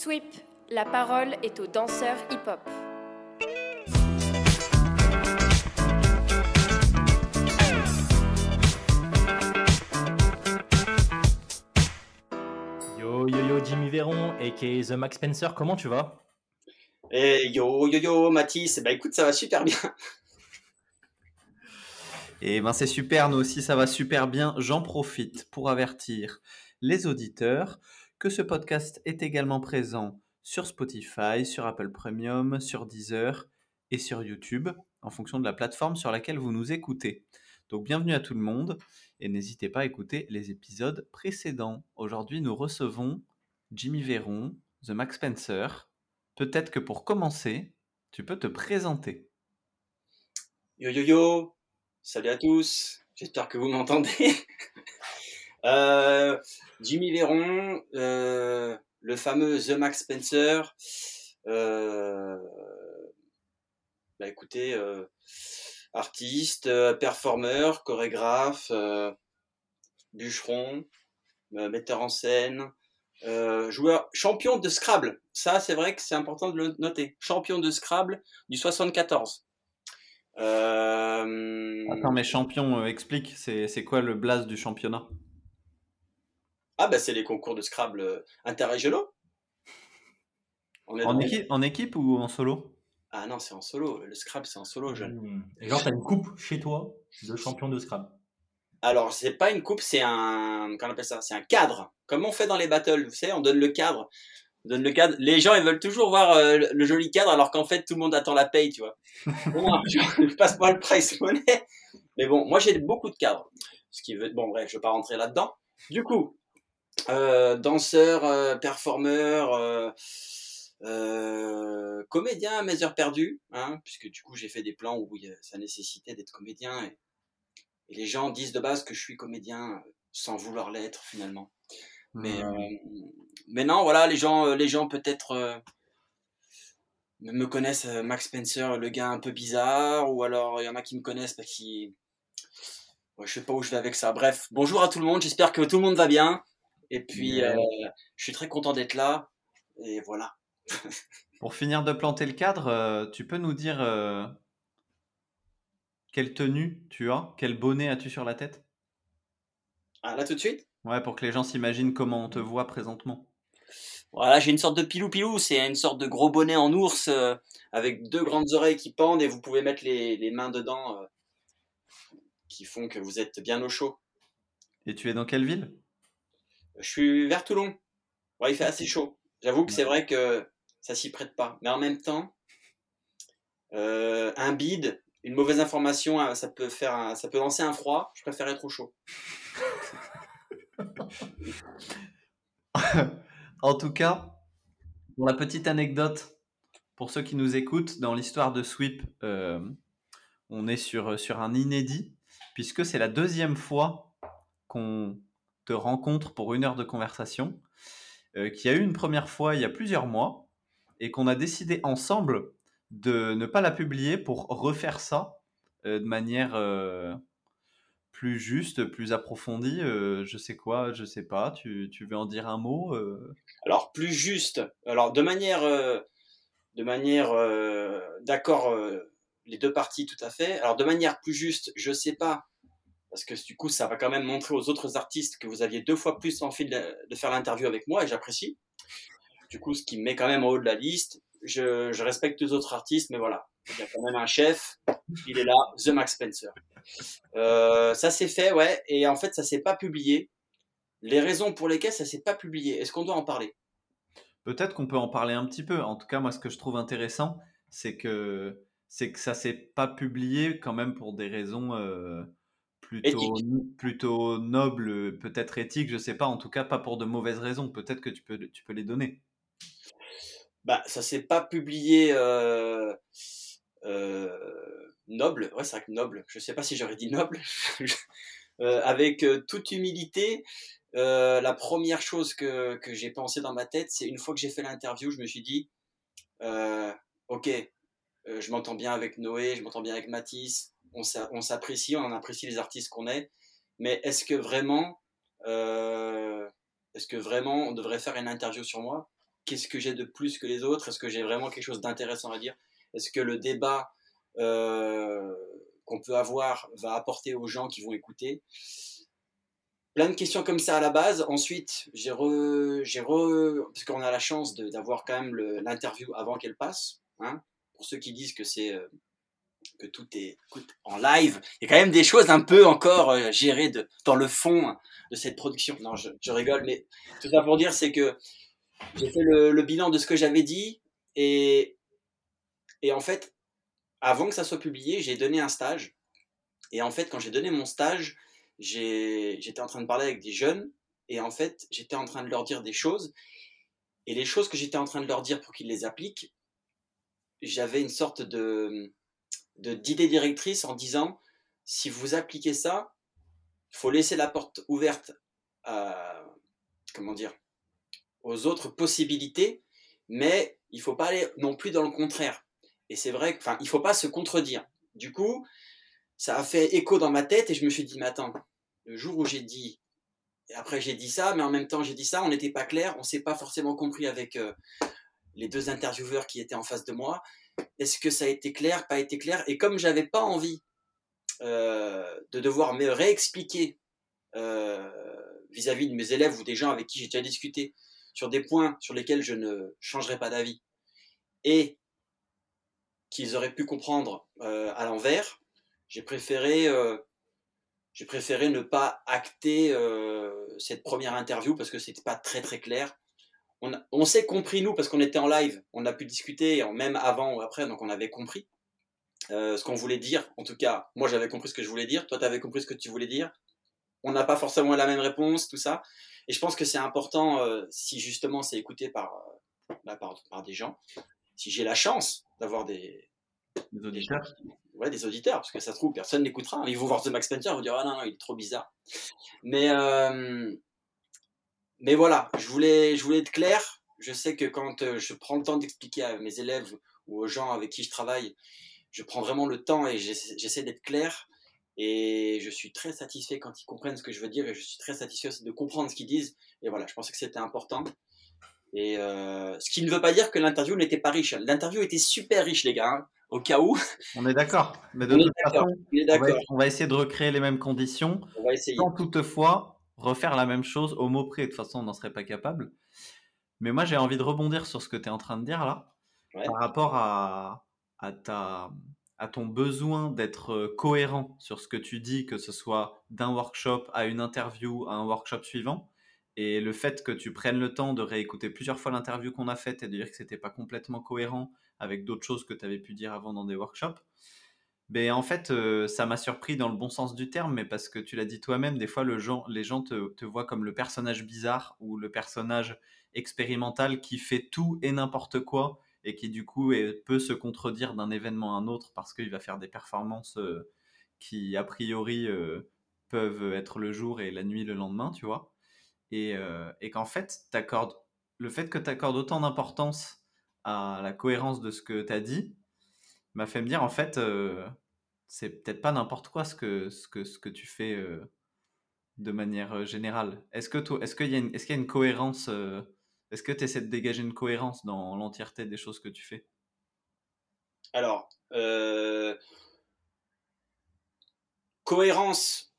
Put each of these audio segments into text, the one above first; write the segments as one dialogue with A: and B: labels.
A: Sweep, la parole est aux danseurs hip-hop.
B: Yo yo yo Jimmy Véron et The Max Spencer, comment tu vas?
C: Eh yo yo yo Mathis, bah écoute ça va super bien.
D: Et eh ben c'est super, nous aussi ça va super bien. J'en profite pour avertir les auditeurs que ce podcast est également présent sur Spotify, sur Apple Premium, sur Deezer et sur YouTube, en fonction de la plateforme sur laquelle vous nous écoutez. Donc bienvenue à tout le monde et n'hésitez pas à écouter les épisodes précédents. Aujourd'hui, nous recevons Jimmy Véron, The Max Spencer. Peut-être que pour commencer, tu peux te présenter.
C: Yo yo yo, salut à tous, j'espère que vous m'entendez. Euh, Jimmy Véron, euh, le fameux The Max Spencer. Euh, bah écoutez, artiste, performeur, chorégraphe, bûcheron, metteur en scène, joueur, champion de Scrabble. Ça, c'est vrai que c'est important de le noter. Champion de Scrabble du 74.
D: Attends, mais champion, explique, c'est quoi le blaze du championnat?
C: Ah, ben c'est les concours de Scrabble euh, interrégionaux.
D: en, équipe, en équipe ou en solo?
C: Ah non, c'est en solo. Le Scrabble, c'est en solo, jeune.
B: Mmh. Et genre, t'as une coupe chez toi de champion de Scrabble
C: Alors, c'est pas une coupe, c'est un. Comment on appelle ça? C'est un cadre. Comme on fait dans les battles, vous savez, on donne le cadre. On donne le cadre. Les gens, ils veulent toujours voir euh, le joli cadre, alors qu'en fait, tout le monde attend la paye, tu vois. bon, je passe-moi le price money. Mais bon, moi, j'ai beaucoup de cadres. Ce qui veut. Bon, bref, je vais pas rentrer là-dedans. Du coup, danseur, euh, performeur, euh, comédien à mes heures perdues, hein, puisque du coup j'ai fait des plans où ça nécessitait d'être comédien et, les gens disent de base que je suis comédien sans vouloir l'être finalement. Mais, mais non, voilà, les gens, les gens peut-être me connaissent Max Spencer, le gars un peu bizarre, ou alors il y en a qui me connaissent parce qu'ils. Ouais, je sais pas où je vais avec ça. Bref, bonjour à tout le monde, j'espère que tout le monde va bien. Et puis, euh, je suis très content d'être là. Et voilà.
D: Pour finir de planter le cadre, euh, tu peux nous dire euh, quelle tenue tu as? Quel bonnet as-tu sur la tête?
C: Ah, là tout de suite?
D: Ouais, pour que les gens s'imaginent comment on te voit présentement.
C: Voilà, j'ai une sorte de pilou-pilou. C'est une sorte de gros bonnet en ours avec deux grandes oreilles qui pendent et vous pouvez mettre les, les mains dedans qui font que vous êtes bien au chaud.
D: Et tu es dans quelle ville?
C: Je suis vers Toulon. Ouais, il fait assez chaud. J'avoue que c'est vrai que ça s'y prête pas. Mais en même temps, euh, un bide, une mauvaise information, euh, ça peut faire, ça peut lancer un froid. Je préfère être au chaud.
D: en tout cas, pour la petite anecdote, pour ceux qui nous écoutent, dans l'histoire de Sweep, euh, on est sur, sur un inédit, puisque c'est la deuxième fois qu'on rencontre pour une heure de conversation, euh, qui a eu une première fois il y a plusieurs mois, et qu'on a décidé ensemble de ne pas la publier pour refaire ça euh, de manière euh, plus juste, plus approfondie. je sais quoi, je sais pas. Tu, tu veux en dire un mot
C: Alors plus juste. Alors de manière, de manière d'accord, les deux parties tout à fait. Alors de manière plus juste, je sais pas parce que du coup, ça va quand même montrer aux autres artistes que vous aviez deux fois plus envie de, faire l'interview avec moi, et j'apprécie. Du coup, ce qui me met quand même en haut de la liste. Je, respecte les autres artistes, mais voilà, il y a quand même un chef, il est là, The Max Spencer. Euh, ça s'est fait, ouais, et en fait, ça s'est pas publié. Les raisons pour lesquelles ça s'est pas publié, est-ce qu'on doit en parler?
D: Peut-être qu'on peut en parler un petit peu. En tout cas, moi, ce que je trouve intéressant, c'est que c'est que ça s'est pas publié quand même pour des raisons euh, plutôt, plutôt noble, peut-être éthique, je sais pas, en tout cas pas pour de mauvaises raisons. Peut-être que tu peux, tu peux les donner.
C: Bah, ça s'est pas publié euh, euh, noble, ouais, c'est vrai que noble, je sais pas si j'aurais dit noble, euh, avec toute humilité. la première chose que, que j'ai pensé dans ma tête, c'est une fois que j'ai fait l'interview, je me suis dit, ok, je m'entends bien avec Noé, je m'entends bien avec Mathis, on s'apprécie, on apprécie les artistes qu'on est, mais est-ce que vraiment, euh, est-ce que vraiment on devrait faire une interview sur moi? Qu'est-ce que j'ai de plus que les autres? Est-ce que j'ai vraiment quelque chose d'intéressant à dire? Est-ce que le débat euh, qu'on peut avoir va apporter aux gens qui vont écouter? Plein de questions comme ça à la base. Ensuite, j'ai re, parce qu'on a la chance d'avoir quand même l'interview avant qu'elle passe. Hein, pour ceux qui disent que c'est euh, que tout est en live, il y a quand même des choses un peu encore euh, gérées dans le fond de cette production. Non, je, je rigole, mais tout ça pour dire, c'est que j'ai fait le, le, bilan de ce que j'avais dit et, et en fait, avant que ça soit publié, j'ai donné un stage. Et en fait, quand j'ai donné mon stage, j'étais en train de parler avec des jeunes et en fait, j'étais en train de leur dire des choses. Et les choses que j'étais en train de leur dire pour qu'ils les appliquent, j'avais une sorte de d'idée directrice en disant si vous appliquez ça, il faut laisser la porte ouverte à, comment dire, aux autres possibilités, mais il faut pas aller non plus dans le contraire. Et c'est vrai qu'il ne faut pas se contredire. Du coup, ça a fait écho dans ma tête et je me suis dit, mais attends, le jour où j'ai dit, et après j'ai dit ça, mais en même temps j'ai dit ça, on n'était pas clair, on s'est pas forcément compris avec euh, les deux intervieweurs qui étaient en face de moi. Est-ce que ça a été clair, pas été clair? Et comme j'avais pas envie euh, de devoir me réexpliquer euh, vis-à-vis de mes élèves ou des gens avec qui j'ai déjà discuté sur des points sur lesquels je ne changerai pas d'avis et qu'ils auraient pu comprendre euh, à l'envers, j'ai préféré, ne pas acter cette première interview parce que c'était pas très très clair on, s'est compris nous parce qu'on était en live, on a pu discuter même avant ou après, donc on avait compris euh, ce qu'on voulait dire. En tout cas, moi j'avais compris ce que je voulais dire, toi tu avais compris ce que tu voulais dire. On n'a pas forcément la même réponse, tout ça. Et je pense que c'est important euh, si justement c'est écouté par, euh, bah, par, des gens. Si j'ai la chance d'avoir des,
D: auditeurs.
C: ouais, des auditeurs, parce que ça se trouve, personne n'écoutera. Ils vont voir The Max Spencer, ils vont dire Ah non, non, il est trop bizarre. Mais mais voilà, je voulais, je voulais être clair. Je sais que quand euh, je prends le temps d'expliquer à mes élèves ou aux gens avec qui je travaille, je prends vraiment le temps et j'essaie d'être clair. Et je suis très satisfait quand ils comprennent ce que je veux dire et je suis très satisfait aussi de comprendre ce qu'ils disent. Et voilà, je pensais que c'était important. Et euh, ce qui ne veut pas dire que l'interview n'était pas riche. L'interview était super riche, les gars. Hein, au cas où.
D: On est d'accord. Mais de toute façon, on va, on va, essayer de recréer les mêmes conditions. On va essayer. Sans toutefois refaire la même chose au mot près. De toute façon, on n'en serait pas capable. Mais moi, j'ai envie de rebondir sur ce que tu es en train de dire là, par rapport à, à, ta, à ton besoin d'être euh, cohérent sur ce que tu dis, que ce soit d'un workshop à une interview, à un workshop suivant. Et le fait que tu prennes le temps de réécouter plusieurs fois l'interview qu'on a faite et de dire que c'était pas complètement cohérent avec d'autres choses que tu avais pu dire avant dans des workshops, ben, en fait, ça m'a surpris dans le bon sens du terme, mais parce que tu l'as dit toi-même, des fois, le gens, les gens te, te, voient comme le personnage bizarre ou le personnage expérimental qui fait tout et n'importe quoi et qui, du coup, peut se contredire d'un événement à un autre parce qu'il va faire des performances qui, a priori, peuvent être le jour et la nuit le lendemain, tu vois? Et, et qu'en fait, le fait que tu accordes autant d'importance à la cohérence de ce que tu as dit, m'a fait me dire en fait, c'est peut-être pas n'importe quoi ce que, tu fais euh, de manière euh, générale. Est-ce que est-ce qu'il y, a une, cohérence Est-ce que tu essaies de dégager une cohérence dans l'entièreté des choses que tu fais?
C: Alors, cohérence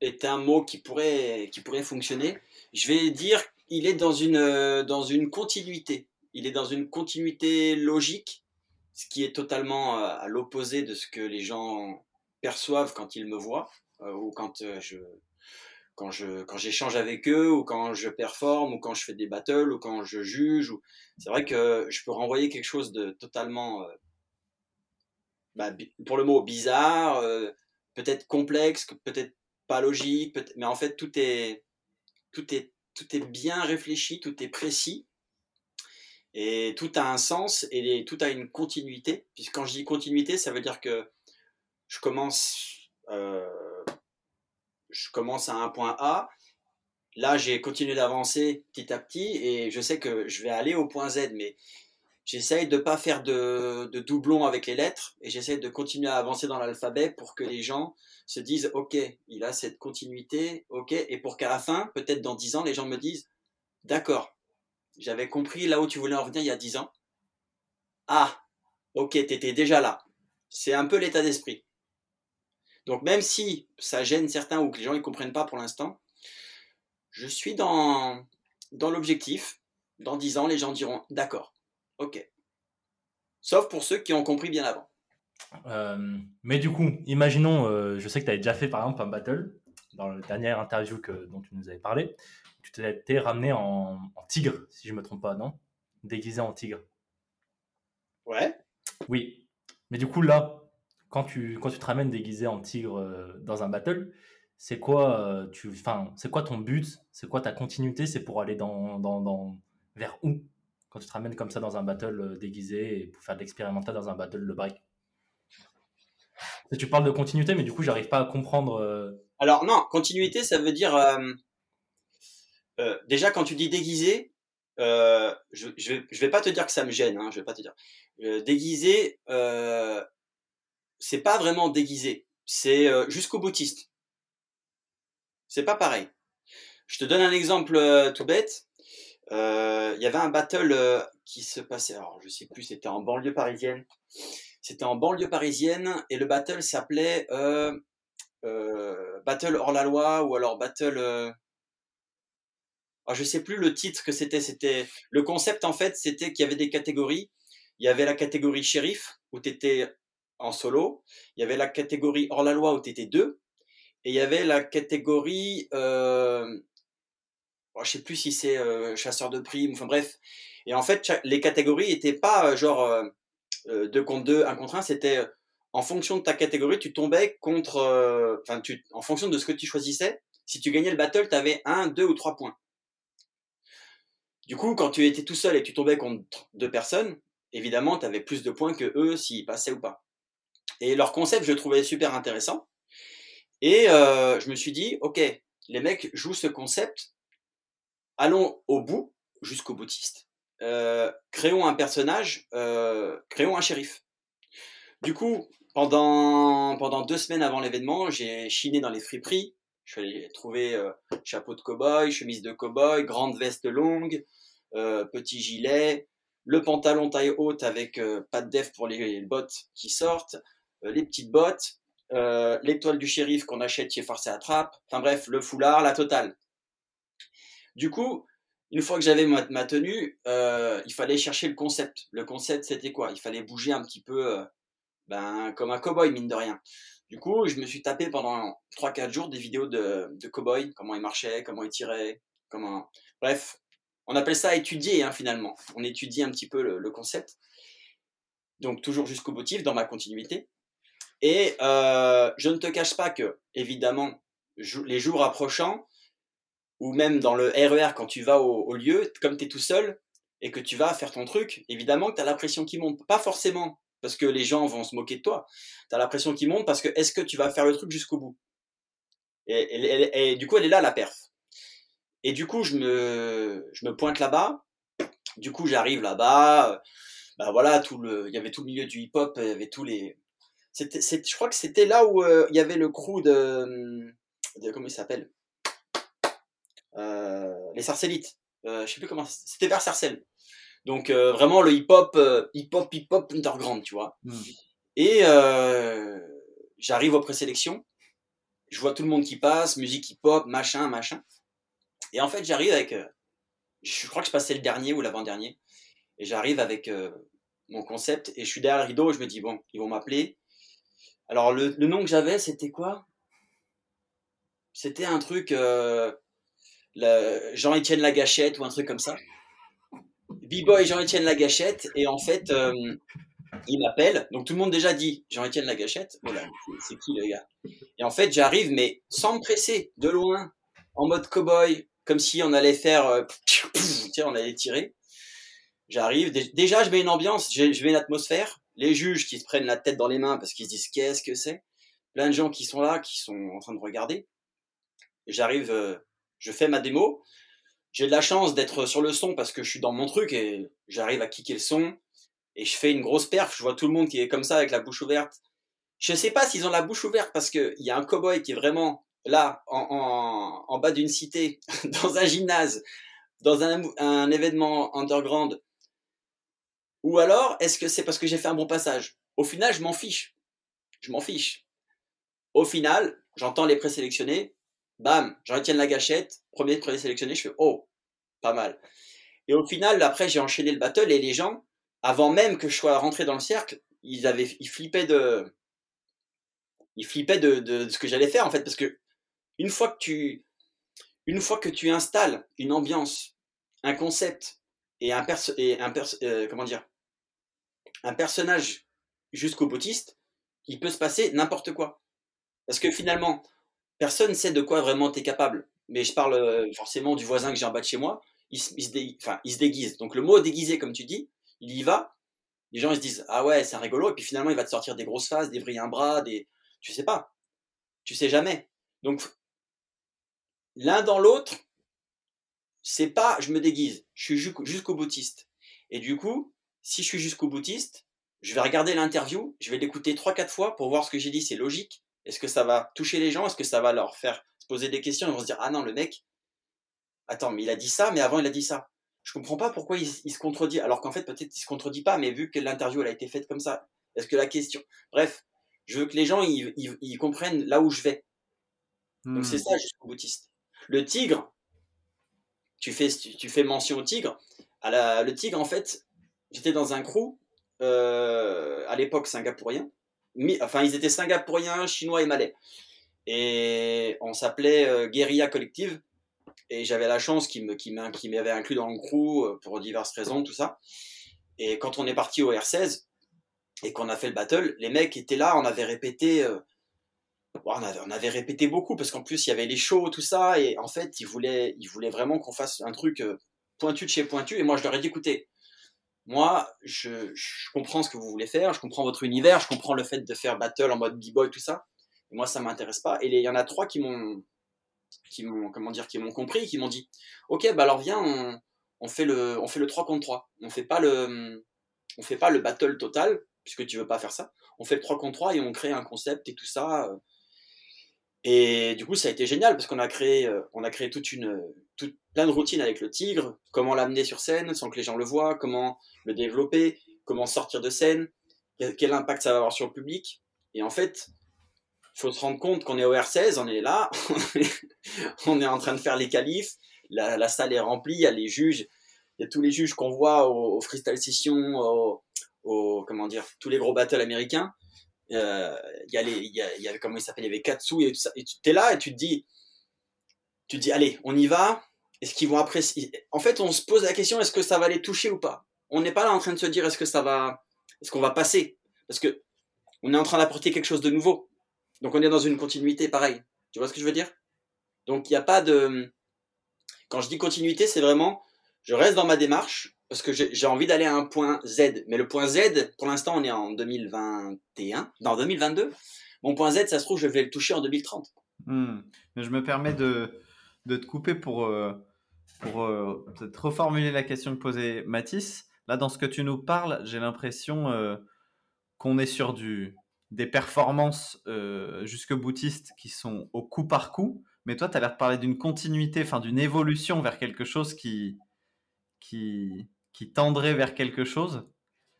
C: est un mot qui pourrait, fonctionner. Je vais dire, il est dans une continuité. Il est dans une continuité logique ce qui est totalement euh, à l'opposé de ce que les gens perçoivent quand ils me voient euh, ou quand euh, je quand je quand j'échange avec eux ou quand je performe ou quand je fais des battles ou quand je juge c'est vrai que je peux renvoyer quelque chose de totalement bah, pour le mot bizarre peut-être complexe peut-être pas logique mais en fait tout est tout est tout est bien réfléchi tout est précis et tout a un sens et tout a une continuité. Puisque quand je dis continuité, ça veut dire que je commence, euh, je commence à un point A. Là, j'ai continué d'avancer petit à petit et je sais que je vais aller au point Z, mais j'essaye de ne pas faire de, doublons avec les lettres et j'essaye de continuer à avancer dans l'alphabet pour que les gens se disent ok, il a cette continuité, ok, et pour qu'à la fin, peut-être dans 10 ans, les gens me disent d'accord, j'avais compris là où tu voulais en venir il y a 10 ans. Ah, ok, tu étais déjà là. C'est un peu l'état d'esprit. Donc même si ça gêne certains ou que les gens ne comprennent pas pour l'instant, je suis dans, dans l'objectif. Dans 10 ans, les gens diront d'accord, ok. Sauf pour ceux qui ont compris bien avant.
B: Euh, mais du coup, imaginons, euh, je sais que tu avais déjà fait par exemple un battle dans la dernière interview que, dont tu nous avais parlé. Tu t'es ramené en, en, tigre, si je ne me trompe pas, non? Déguisé en tigre.
C: Ouais.
B: Oui. Mais du coup, là, quand tu, quand tu te ramènes déguisé en tigre euh, dans un battle, c'est quoi, euh, tu, c'est quoi ton but? C'est quoi ta continuité? C'est pour aller dans, dans, dans, vers où? Quand tu te ramènes comme ça dans un battle euh, déguisé et pour faire de l'expérimental dans un battle de break Tu parles de continuité, mais du coup, j'arrive pas à comprendre.
C: Alors, non, continuité, ça veut dire. Déjà, quand tu dis déguisé, je, je, vais, je vais pas te dire que ça me gêne, hein, je vais pas te dire. déguisé, c'est pas vraiment déguisé, c'est euh, jusqu'au boutiste. C'est pas pareil. Je te donne un exemple euh, tout bête. Euh, il y avait un battle qui se passait, alors je sais plus, c'était en banlieue parisienne. C'était en banlieue parisienne et le battle s'appelait Battle hors la loi ou alors Battle. Alors, je sais plus le titre que c'était. C'était le concept en fait, c'était qu'il y avait des catégories. Il y avait la catégorie shérif où tu étais en solo. Il y avait la catégorie hors la loi où tu étais deux. Et il y avait la catégorie, euh, oh, je sais plus si c'est euh, chasseur de primes, enfin bref. Et en fait, les catégories étaient pas euh, genre euh, deux contre deux, un contre un, c'était en fonction de ta catégorie, tu tombais contre, enfin, en fonction de ce que tu choisissais, si tu gagnais le battle, tu avais un, deux ou trois points. Du coup, quand tu étais tout seul et tu tombais contre deux personnes, évidemment, tu avais plus de points que eux s'ils passaient ou pas. Et leur concept, je trouvais super intéressant. Et euh, je me suis dit, ok, les mecs jouent ce concept, allons au bout, jusqu'au boutiste. Euh, créons un personnage, euh, créons un shérif. Du coup, pendant, pendant deux semaines avant l'événement, j'ai chiné dans les friperies. Je suis allé trouver euh, chapeau de cow-boy, chemise de cow-boy, grande veste longue, euh, petit gilet, le pantalon taille haute avec euh, pas de def pour les, bottes qui sortent, les petites bottes, l'étoile du shérif qu'on achète chez Forcé à Trappe, enfin bref, le foulard, la totale. Du coup, une fois que j'avais ma, ma, tenue, il fallait chercher le concept. Le concept, c'était quoi? Il fallait bouger un petit peu, ben, comme un cowboy, mine de rien. Du coup, je me suis tapé pendant 3-4 jours des vidéos de, de cowboy, comment il marchait, comment il tirait, comment... Bref, on appelle ça étudier, hein, finalement. On étudie un petit peu le, concept. Donc, toujours jusqu'au motif, dans ma continuité. Et euh, je ne te cache pas que, évidemment, les jours approchant, ou même dans le RER quand tu vas au, au lieu, comme tu es tout seul et que tu vas faire ton truc, évidemment que tu as la pression qui monte. Pas forcément parce que les gens vont se moquer de toi. Tu as la pression qui monte parce que est-ce que tu vas faire le truc jusqu'au bout? Et, du coup, elle est là, la perf. Et du coup, je me, je me pointe là-bas. Du coup, j'arrive là-bas. Bah voilà, tout le, il y avait tout le milieu du hip-hop, il y avait tous les, je crois que c'était là où euh, il y avait le crew de, de comment il s'appelle? Euh, Les Sarcélites. Euh, je sais plus comment. C'était vers Sarcelles. Donc euh, vraiment le hip-hop, euh, hip-hop, hip-hop underground, tu vois. Mm. Et j'arrive aux présélections. Je vois tout le monde qui passe, musique hip-hop, machin, machin. Et en fait, j'arrive avec. je crois que je passais le dernier ou l'avant-dernier. Et j'arrive avec mon concept et je suis derrière le rideau. Et je me dis bon, ils vont m'appeler alors, le, le nom que j'avais, c'était quoi? C'était un truc. Euh, Jean-Étienne Lagachette ou un truc comme ça. B-Boy Jean-Étienne Lagachette. Et en fait, euh, il m'appelle. Donc, tout le monde déjà dit Jean-Étienne Lagachette. Voilà, c'est qui le gars? Et en fait, j'arrive, mais sans me presser, de loin, en mode cowboy, comme si on allait faire. Euh, on allait tirer. J'arrive. Déjà, je mets une ambiance, je mets une atmosphère les juges qui se prennent la tête dans les mains parce qu'ils se disent qu'est-ce que c'est, plein de gens qui sont là, qui sont en train de regarder. J'arrive, euh, je fais ma démo, j'ai de la chance d'être sur le son parce que je suis dans mon truc et j'arrive à kicker le son et je fais une grosse perf, je vois tout le monde qui est comme ça avec la bouche ouverte. Je sais pas s'ils ont la bouche ouverte parce qu'il y a un cowboy qui est vraiment là, en, bas d'une cité, dans un gymnase, dans un événement underground Ou alors, est-ce que c'est parce que j'ai fait un bon passage? Au final, je m'en fiche. Je m'en fiche. Au final, j'entends les présélectionnés, bam, je retiens la gâchette, premier présélectionné, je fais oh, pas mal. Et au final, après, j'ai enchaîné le battle et les gens, avant même que je sois rentré dans le cercle, ils avaient, ils flippaient de, ils flippaient de, ce que j'allais faire en fait, parce que une fois que tu, installes une ambiance, un concept et un perso euh, comment dire, un personnage jusqu'au boutiste, il peut se passer n'importe quoi. Parce que finalement, personne ne sait de quoi vraiment tu es capable. Mais je parle euh, forcément du voisin que j'ai en bas de chez moi. Il se, déguise. Donc le mot déguisé, comme tu dis, il y va. Les gens ils se disent ah ouais c'est rigolo et puis finalement il va te sortir des grosses faces, des vrilles un bras, des tu sais pas, tu sais jamais. Donc l'un dans l'autre, c'est pas je me déguise, je suis jusqu'au boutiste. Et du coup, si je suis jusqu'au boutiste, je vais regarder l'interview, je vais l'écouter trois quatre fois pour voir ce que j'ai dit, c'est logique. Est-ce que ça va toucher les gens? Est-ce que ça va leur faire se poser des questions? Ils vont se dire ah non le mec, attends mais il a dit ça, mais avant il a dit ça. Je comprends pas pourquoi il, se contredit alors qu'en fait peut-être il se contredit pas, mais vu que l'interview elle a été faite comme ça, est-ce que la question, bref, je veux que les gens ils, comprennent là où je vais. Donc c'est hmm. ça jusqu'au boutiste. Le tigre, tu fais tu fais mention au tigre. À la, le tigre en fait, j'étais dans un crew euh, à l'époque singapourien. Enfin, ils étaient singapouriens, chinois et malais. Et on s'appelait euh, Guérilla Collective. Et j'avais la chance qu'ils m'avaient inclus dans le crew euh, pour diverses raisons, tout ça. Et quand on est parti au R16 et qu'on a fait le battle, les mecs étaient là, on avait répété. on, avait, on, avait, répété beaucoup parce qu'en plus il y avait les shows, tout ça. Et en fait, ils voulaient, ils voulaient vraiment qu'on fasse un truc pointu de chez pointu. Et moi, je leur ai dit écoutez, moi, je, comprends ce que vous voulez faire, je comprends votre univers, je comprends le fait de faire battle en mode b-boy, tout ça. moi, ça m'intéresse pas. Et il y en a trois qui m'ont, qui m'ont, comment dire, qui m'ont compris, qui m'ont dit, ok, bah alors viens, on, fait le, on fait le 3 contre 3. On fait pas le, on fait pas le battle total, puisque tu veux pas faire ça. On fait le 3 contre 3 et on crée un concept et tout ça. Et du coup, ça a été génial parce qu'on a créé, euh, on a créé toute une, plein de routines avec le tigre, comment l'amener sur scène sans que les gens le voient, comment le développer, comment sortir de scène, quel impact ça va avoir sur le public. Et en fait, il faut se rendre compte qu'on est au R16, on est là, on est en train de faire les qualifs, la, salle est remplie, il y a les juges, il y a tous les juges qu'on voit au, freestyle session, au, comment dire, tous les gros battles américains. Euh, il y a les, y, a, y avait comment avait Katsu et tout ça. Et tu es là et tu te dis, tu dis, allez, on y va. Est-ce qu'ils vont apprécier En fait, on se pose la question est-ce que ça va les toucher ou pas? On n'est pas là en train de se dire est-ce que ça va, est-ce qu'on va passer? Parce que on est en train d'apporter quelque chose de nouveau. Donc on est dans une continuité pareil. Tu vois ce que je veux dire? Donc il n'y a pas de. Quand je dis continuité, c'est vraiment je reste dans ma démarche parce que j'ai envie d'aller à un point Z. Mais le point Z, pour l'instant, on est en 2021, non 2022. Mon point Z, ça se trouve, je vais le toucher en 2030.
D: Hmm. Je me permets de, de te couper pour, euh, pour euh, peut-être reformuler la question que posait Mathis. Là, dans ce que tu nous parles, j'ai l'impression euh, qu'on est sur du, des performances jusque boutistes qui sont au coup par coup. Mais toi, tu as l'air de parler d'une continuité, d'une évolution vers quelque chose qui, qui, qui tendrait vers quelque chose?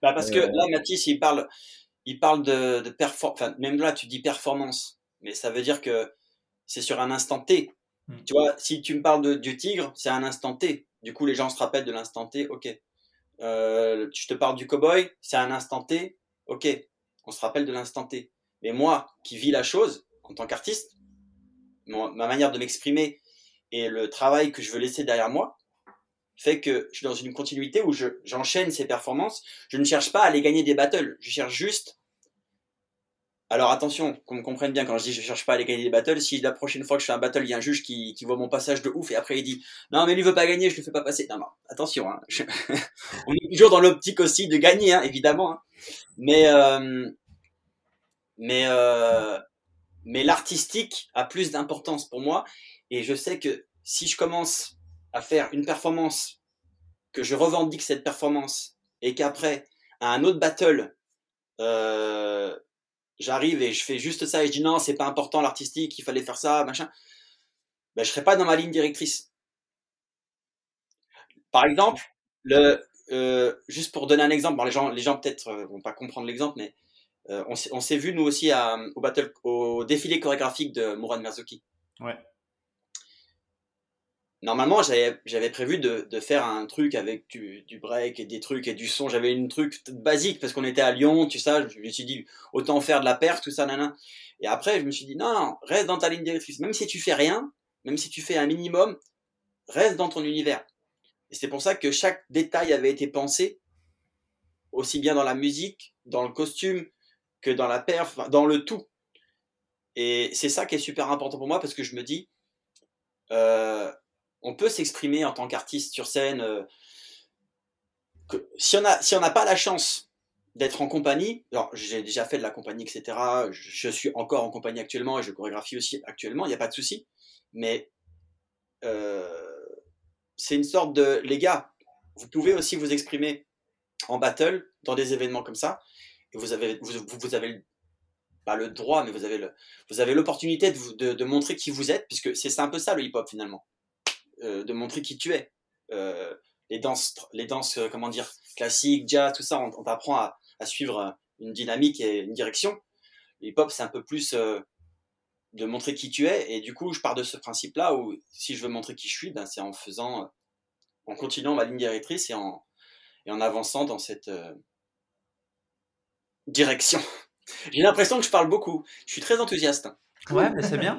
C: Bah parce que là, Mathis, il parle, il parle de, de performance. Enfin, même là, tu dis performance. Mais ça veut dire que c'est sur un instant T. Hmm. Tu vois, si tu me parles de, du tigre, c'est un instant T. Du coup, les gens se rappellent de l'instant T, ok. Euh, je te parle du cowboy, c'est un instant T, ok. On se rappelle de l'instant T. Mais moi, qui vis la chose, en tant qu'artiste, ma manière de m'exprimer et le travail que je veux laisser derrière moi, fait que je suis dans une continuité où j'enchaîne ces performances. Je ne cherche pas à aller gagner des battles. Je cherche juste alors attention, qu'on me comprenne bien quand je dis je cherche pas à aller gagner des battles, si la prochaine fois que je fais un battle, il y a un juge qui, qui voit mon passage de ouf et après il dit non mais lui veut pas gagner, je le fais pas passer. Non non, attention, hein. on est toujours dans l'optique aussi de gagner, hein, évidemment. Hein. Mais euh, mais euh, mais l'artistique a plus d'importance pour moi et je sais que si je commence à faire une performance que je revendique cette performance et qu'après à un autre battle euh, j'arrive et je fais juste ça et je dis non, c'est pas important l'artistique, il fallait faire ça, machin, ben, je serais pas dans ma ligne directrice. Par exemple, le, euh, juste pour donner un exemple, bon, les gens, les gens peut-être euh, vont pas comprendre l'exemple, mais on s'est- vu nous aussi au, battle, au défilé chorégraphique de Mourad Merzuki.
D: Ouais.
C: Normalement, j'avais prévu de, de faire un truc avec du, du break et des trucs et du son. J'avais une truc basique parce qu'on était à Lyon, tu sais. Je me suis dit, autant faire de la perf, tout ça, nana. Et après, je me suis dit, non, non, reste dans ta ligne directrice. Même si tu fais rien, même si tu fais un minimum, reste dans ton univers. Et c'est pour ça que chaque détail avait été pensé, aussi bien dans la musique, dans le costume, que dans la perf, dans le tout. Et c'est ça qui est super important pour moi parce que je me dis, euh, on peut s'exprimer en tant qu'artiste sur scène. euh, si on n'a pas la chance d'être en compagnie, alors j'ai déjà fait de la compagnie, etc. Je, suis encore en compagnie actuellement et je chorégraphie aussi actuellement, il n'y a pas de souci. Mais euh, c'est une sorte de, les gars, vous pouvez aussi vous exprimer en battle dans des événements comme ça. Et vous avez, vous, avez pas le droit, mais vous avez le, vous avez l'opportunité de, de, de montrer qui vous êtes, puisque c'est un peu ça le hip-hop finalement, de montrer qui tu es. Euh, les danses, les danses, euh, comment dire, classiques, jazz, tout ça, on, on t'apprend à, à suivre euh, une dynamique et une direction. Le hip-hop, c'est un peu plus euh, de montrer qui tu es, et du coup, je pars de ce principe-là où si je veux montrer qui je suis, ben, c'est en faisant, euh, en continuant ma ligne directrice et en, et en avançant dans cette euh, direction. J'ai l'impression que je parle beaucoup. Je suis très enthousiaste.
D: Ouais, mais c'est bien.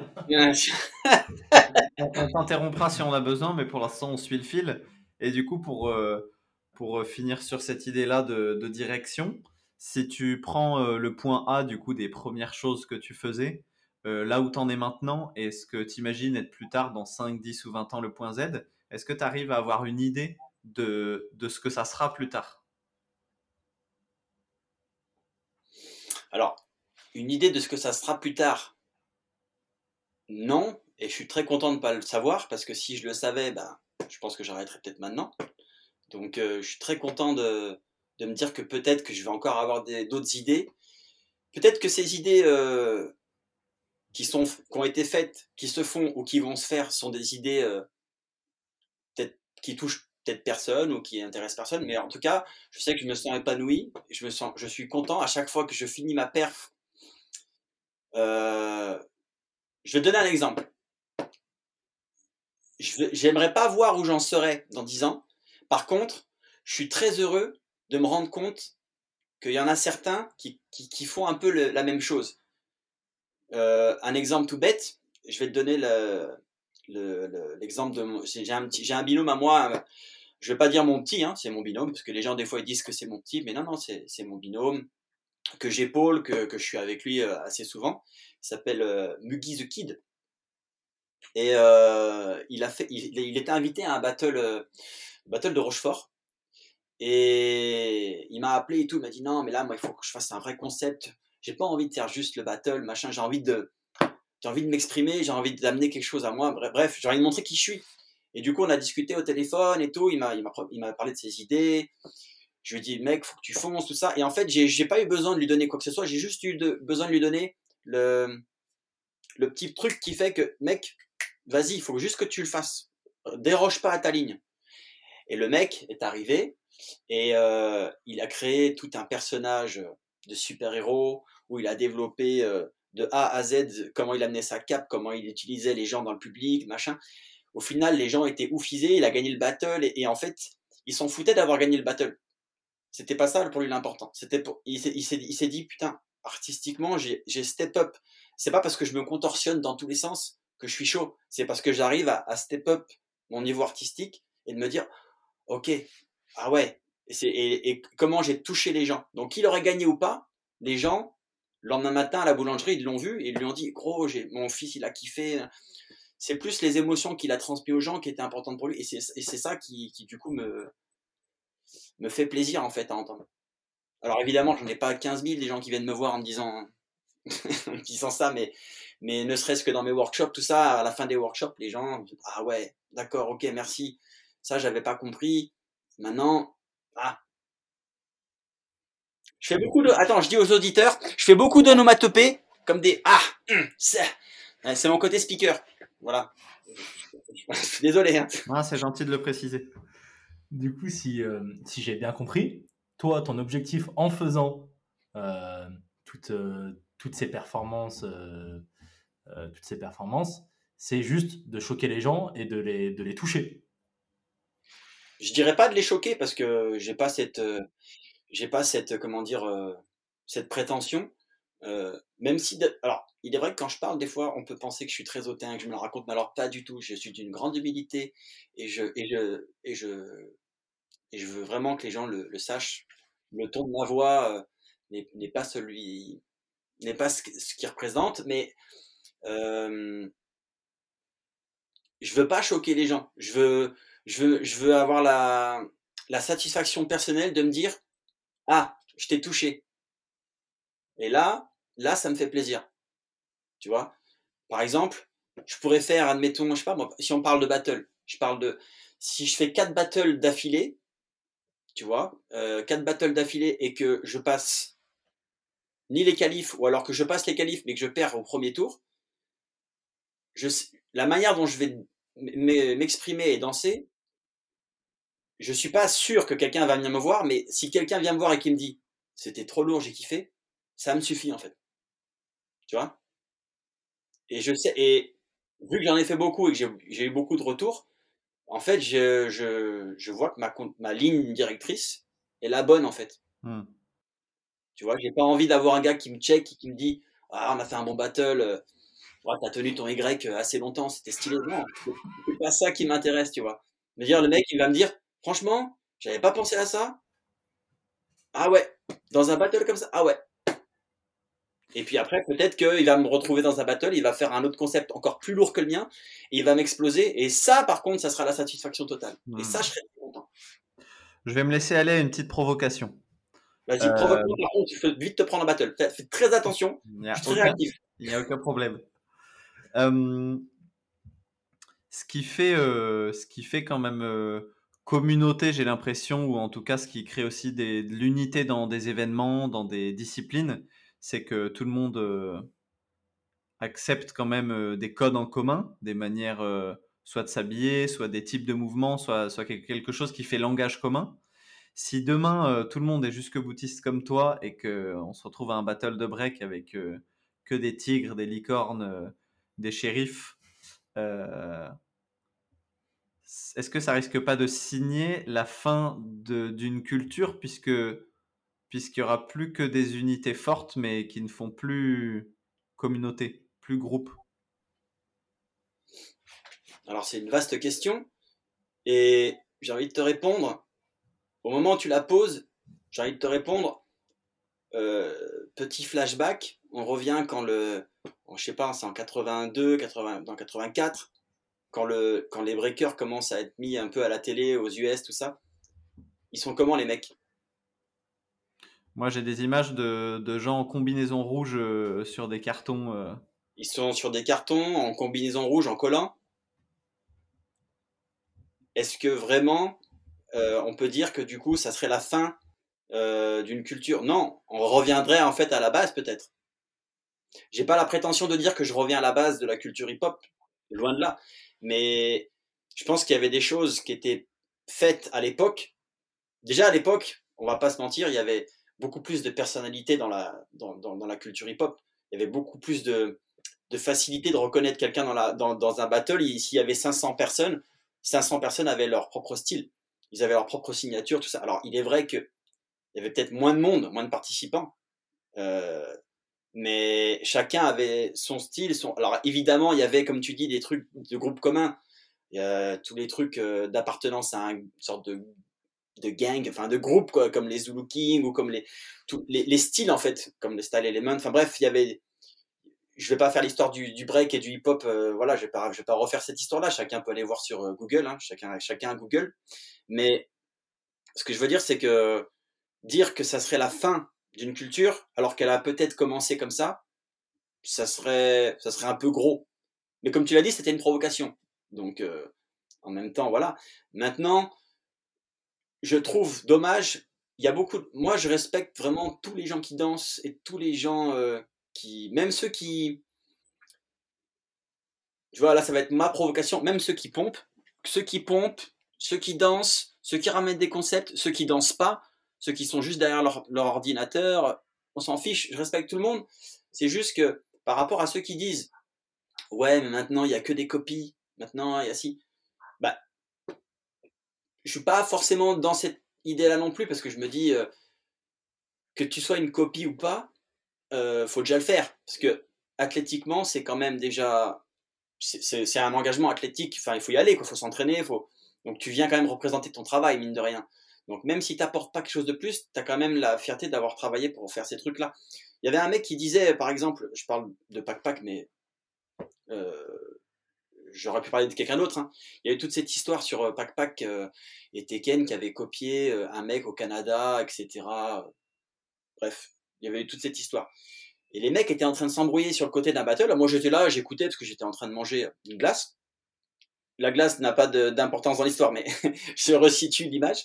D: On, on t'interrompra si on a besoin, mais pour l'instant, on suit le fil. Et du coup, pour, euh, pour euh, finir sur cette idée-là de, de direction, si tu prends euh, le point A du coup des premières choses que tu faisais, euh, là où tu en es maintenant, et ce que tu imagines être plus tard dans 5, 10 ou 20 ans le point Z, est-ce que tu arrives à avoir une idée de, de ce que ça sera plus tard?
C: Alors, une idée de ce que ça sera plus tard Non, et je suis très content de ne pas le savoir, parce que si je le savais, ben, je pense que j'arrêterais peut-être maintenant. Donc, euh, je suis très content de, de me dire que peut-être que je vais encore avoir d'autres idées. Peut-être que ces idées euh, qui, sont, qui ont été faites, qui se font ou qui vont se faire, sont des idées euh, peut-être qui touchent peut-être personne ou qui intéressent personne, mais en tout cas, je sais que je me sens épanoui, je me sens, je suis content à chaque fois que je finis ma perf. Je vais donner un exemple. J'aimerais pas voir où j'en serais dans 10 ans. Par contre, je suis très heureux de me rendre compte qu'il y en a certains qui, font un peu la même chose. Euh, un exemple tout bête, je vais te donner le, le- le- l'exemple de mon, j'ai un binôme à moi. Je vais pas dire mon petit, hein, c'est mon binôme, parce que les gens des fois ils disent que c'est mon petit, mais non non, c'est mon binôme que j'épaule, que, que je suis avec lui euh, assez souvent. S'appelle euh, Muggy the Kid. Et euh, il a fait, il, était invité à un battle, euh, battle de Rochefort. Et il m'a appelé et tout, il m'a dit non, mais là, moi, il faut que je fasse un vrai concept. J'ai pas envie de faire juste le battle, machin. J'ai envie de, j'ai envie de m'exprimer, j'ai envie d'amener quelque chose à moi. Bref, j'ai envie de montrer qui je suis. Et du coup, on a discuté au téléphone et tout. Il m'a, il m'a, parlé de ses idées. Je lui ai dit, mec, faut que tu fonces, tout ça. Et en fait, j'ai, j'ai pas eu besoin de lui donner quoi que ce soit. J'ai juste eu besoin de lui donner le, le petit truc qui fait que, mec, vas-y, il faut juste que tu le fasses. Déroge pas à ta ligne. Et le mec est arrivé et euh, il a créé tout un personnage de super-héros où il a développé euh, de A à Z comment il amenait sa cape, comment il utilisait les gens dans le public, machin. Au final, les gens étaient oufisés, il a gagné le battle et, et en fait, il s'en foutait d'avoir gagné le battle. C'était pas ça pour lui l'important. C'était pour, il s'est dit putain, artistiquement, j'ai, step up. C'est pas parce que je me contorsionne dans tous les sens que je suis chaud. C'est parce que j'arrive à, step up mon niveau artistique et de me dire, ok, ah ouais, et, comment j'ai touché les gens. Donc qu'il aurait gagné ou pas, les gens, le lendemain matin à la boulangerie, ils l'ont vu et ils lui ont dit, gros, mon fils, il a kiffé. C'est plus les émotions qu'il a transmises aux gens qui étaient importantes pour lui. Et c'est, ça qui, du coup, me fait plaisir, en fait, à entendre. Alors évidemment, j'en ai pas 15 000 des gens qui viennent me voir en me disant, disant ça, mais, ne serait-ce que dans mes workshops, tout ça, à la fin des workshops, les gens, ah ouais, d'accord, ok, merci. Ça, j'avais pas compris. Maintenant, ah. Je fais beaucoup de. Attends, je dis aux auditeurs, je fais beaucoup d'onomatopées, comme des ah, hum, c'est. Mon côté speaker. Voilà. Désolé. Hein.
D: Ah, c'est gentil de le préciser.
B: Du coup, si, euh, si j'ai bien compris, toi, ton objectif en faisant euh, toutes, euh, toutes ces performances, euh, toutes ces performances, c'est juste de choquer les gens et de les, de les toucher.
C: Je dirais pas de les choquer parce que j'ai pas cette, j'ai pas cette, comment dire, cette prétention. Même si, alors, il est vrai que quand je parle, des fois, on peut penser que je suis très hautain, que je me la raconte, mais alors pas du tout. Je suis d'une grande humilité et je, et je, et je, et je veux vraiment que les gens le, le sachent. Le ton de ma voix euh, n'est pas celui, n'est pas ce, qu'il représente, mais euh, je veux pas choquer les gens. Je veux, je veux, je veux avoir la, satisfaction personnelle de me dire, ah, je t'ai touché. Et là, là, ça me fait plaisir. Tu vois? Par exemple, je pourrais faire, admettons, je sais pas, si on parle de battle, je parle de, si je fais quatre battles d'affilée, tu vois, euh, quatre battles d'affilée et que je passe ni les qualifs, ou alors que je passe les qualifs mais que je perds au premier tour, je, la manière dont je vais m'exprimer et danser, je suis pas sûr que quelqu'un va venir me voir, mais si quelqu'un vient me voir et qui me dit c'était trop lourd, j'ai kiffé, ça me suffit en fait. Tu vois? Et je sais, et vu que j'en ai fait beaucoup et que j'ai eu beaucoup de retours, en fait, je, je, je vois que ma, ligne directrice est la bonne en fait.
D: Hmm.
C: Tu vois, j'ai pas envie d'avoir un gars qui me check et qui me dit Ah, on a fait un bon battle, ouais, t'as tenu ton Y assez longtemps, c'était stylé. Non, c'est pas ça qui m'intéresse, tu vois. Me dire, le mec, il va me dire Franchement, j'avais pas pensé à ça. Ah ouais, dans un battle comme ça, ah ouais. Et puis après, peut-être qu'il va me retrouver dans un battle, il va faire un autre concept encore plus lourd que le mien, et il va m'exploser. Et ça, par contre, ça sera la satisfaction totale.
D: Hmm.
C: Et ça, je serai très content.
D: Je vais me laisser aller à une petite provocation.
C: Vas-y,
D: Euh,
C: provoque-moi, par contre, tu vite te prendre en battle. Fais très attention, je suis très
D: aucun-
C: réactif.
D: Il n'y a aucun problème. Euh, ce, qui fait, euh, ce qui fait quand même euh, communauté, j'ai l'impression, ou en tout cas ce qui crée aussi des- de l'unité dans des événements, dans des disciplines, c'est que tout le monde euh, accepte quand même euh, des codes en commun, des manières euh, soit de s'habiller, soit des types de mouvements, soit, soit quel- quelque chose qui fait langage commun. Si demain tout le monde est jusque boutiste comme toi et qu'on se retrouve à un battle de break avec que des tigres, des licornes, des shérifs, est-ce que ça risque pas de signer la fin d'une culture puisque puisqu'il y aura plus que des unités fortes mais qui ne font plus communauté, plus groupe
C: Alors c'est une vaste question et j'ai envie de te répondre. Au moment où tu la poses, j'ai envie de te répondre. euh, petit flashback, on revient quand le, je sais pas, c'est en 82, 80, dans 84, quand quand les breakers commencent à être mis un peu à la télé aux US, tout ça. Ils sont comment les mecs?
D: Moi, j'ai des images de, de gens en combinaison rouge euh, sur des cartons. euh.
C: Ils sont sur des cartons en combinaison rouge, en collant. Est-ce que vraiment euh, on peut dire que du coup ça serait la fin d'une culture? Non, on reviendrait en fait à la base peut-être. J'ai pas la prétention de dire que je reviens à la base de la culture hip-hop, loin de là. Mais je pense qu'il y avait des choses qui étaient faites à l'époque. Déjà à l'époque, on va pas se mentir, il y avait beaucoup plus de personnalité dans la, dans, la culture hip-hop. Il y avait beaucoup plus de, de facilité de reconnaître quelqu'un dans, dans, dans un battle. Il- S'il y avait 500 personnes, 500 personnes avaient leur propre style. Ils avaient leur propre signature, tout ça. Alors, il est vrai que il y avait peut-être moins de monde, moins de participants. Euh, mais chacun avait son style. Alors, évidemment, il y avait, comme tu dis, des trucs de groupe commun. A tous les trucs euh, d'appartenance à une sorte de, de gang, enfin de groupe, quoi, comme les Zulu King ou comme les, tous les, les styles, en fait, comme les Style Element. Enfin bref, il y avait je vais pas faire l'histoire du, break et du hip hop euh, voilà je vais vais pas refaire cette histoire là chacun peut aller voir sur euh, Google hein, chacun chacun Google. Mais ce que je veux dire c'est que dire que ça serait la fin d'une culture alors qu'elle a peut-être commencé comme ça ça serait ça serait un peu gros. Mais comme tu l'as dit c'était une provocation. Donc euh, en même temps voilà. Maintenant je trouve dommage il y a beaucoup de- moi je respecte vraiment tous les gens qui dansent et tous les gens euh, qui même ceux qui tu vois là ça va être ma provocation même ceux qui pompent ceux qui pompent ceux qui dansent ceux qui ramènent des concepts, ceux qui dansent pas, ceux qui sont juste derrière leur, leur ordinateur, on s'en fiche, je respecte tout le monde. C'est juste que par rapport à ceux qui disent ouais, mais maintenant il y a que des copies, maintenant il y a si, je suis pas forcément dans cette idée-là non plus parce que je me dis euh, que tu sois une copie ou pas, euh, faut déjà le faire parce que athlétiquement c'est quand même déjà c'est un engagement athlétique, enfin il faut y aller, il faut s'entraîner, faut donc tu viens quand même représenter ton travail mine de rien. Donc même si tu n'apportes pas quelque chose de plus, tu as quand même la fierté d'avoir travaillé pour faire ces trucs-là. Il y avait un mec qui disait, par exemple, je parle de Pac Pac, mais euh, j'aurais pu parler de quelqu'un d'autre. Hein. Il y avait toute cette histoire sur euh, Pac Pac euh, et Tekken qui avait copié un mec au Canada, etc. Bref, il y avait toute cette histoire. Et les mecs étaient en train de s'embrouiller sur le côté d'un battle. Moi j'étais là, j'écoutais parce que j'étais en train de manger une glace. La glace n'a pas d'importance dans l'histoire, mais je resitue l'image.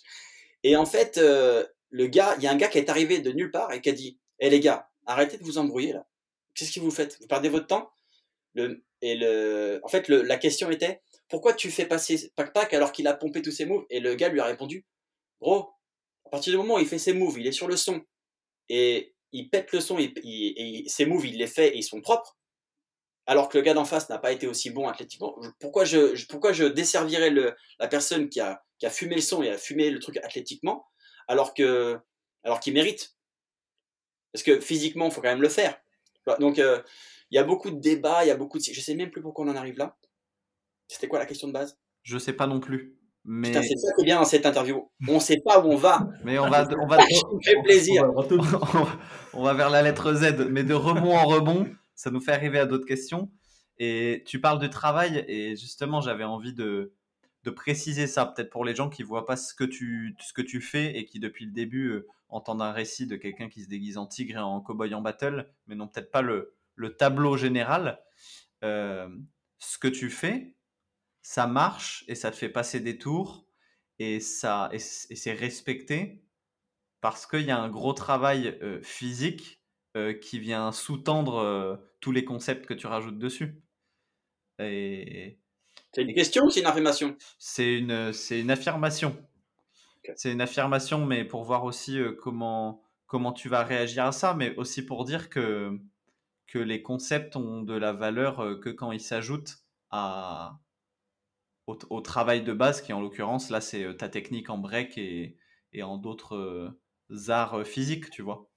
C: Et en fait, le gars, il y a un gars qui est arrivé de nulle part et qui a dit Hé les gars, arrêtez de vous embrouiller là. Qu'est-ce que vous faites? Vous perdez votre temps? En fait, la question était pourquoi tu fais passer Pac Pac alors qu'il a pompé tous ses moves? Et le gars lui a répondu Bro, à partir du moment où il fait ses moves, il est sur le son et il pète le son et, ses moves, il les fait et ils sont propres. Alors que le gars d'en face n'a pas été aussi bon athlétiquement. Pourquoi je, desservirais la personne qui a, fumé le son et a fumé le truc athlétiquement alors que alors qu'il mérite? Parce que physiquement, il faut quand même le faire. Donc, euh, il y a beaucoup de débats, il y a beaucoup de... Je sais même plus pourquoi on en arrive là. C'était quoi la question de base?
D: Je sais pas non plus. Mais...
C: c'est ça qui est bien dans cette interview. On sait pas où on va.
D: Mais on va, on va,
C: fait plaisir.
D: On va, vers la lettre Z, mais de rebond en rebond, ça nous fait arriver à d'autres questions. Et tu parles de travail, et justement, j'avais envie de, de préciser ça, peut-être pour les gens qui voient pas ce que tu, ce que tu fais et qui depuis le début euh, entendent un récit de quelqu'un qui se déguise en tigre et en cowboy en battle, mais n'ont peut-être pas le, le, tableau général. Euh, ce que tu fais, ça marche et ça te fait passer des tours et, ça, et, c'est respecté parce qu'il y a un gros travail euh, physique qui vient sous-tendre tous les concepts que tu rajoutes dessus. Et,
C: c'est une question ou c'est une affirmation?
D: C'est une, c'est une affirmation. C'est une affirmation, mais pour voir aussi euh, comment, comment tu vas réagir à ça, mais aussi pour dire que, que les concepts ont de la valeur euh, que quand ils s'ajoutent à, au, travail de base, qui en l'occurrence, là, c'est euh, ta technique en break et, et en d'autres arts physiques, tu vois.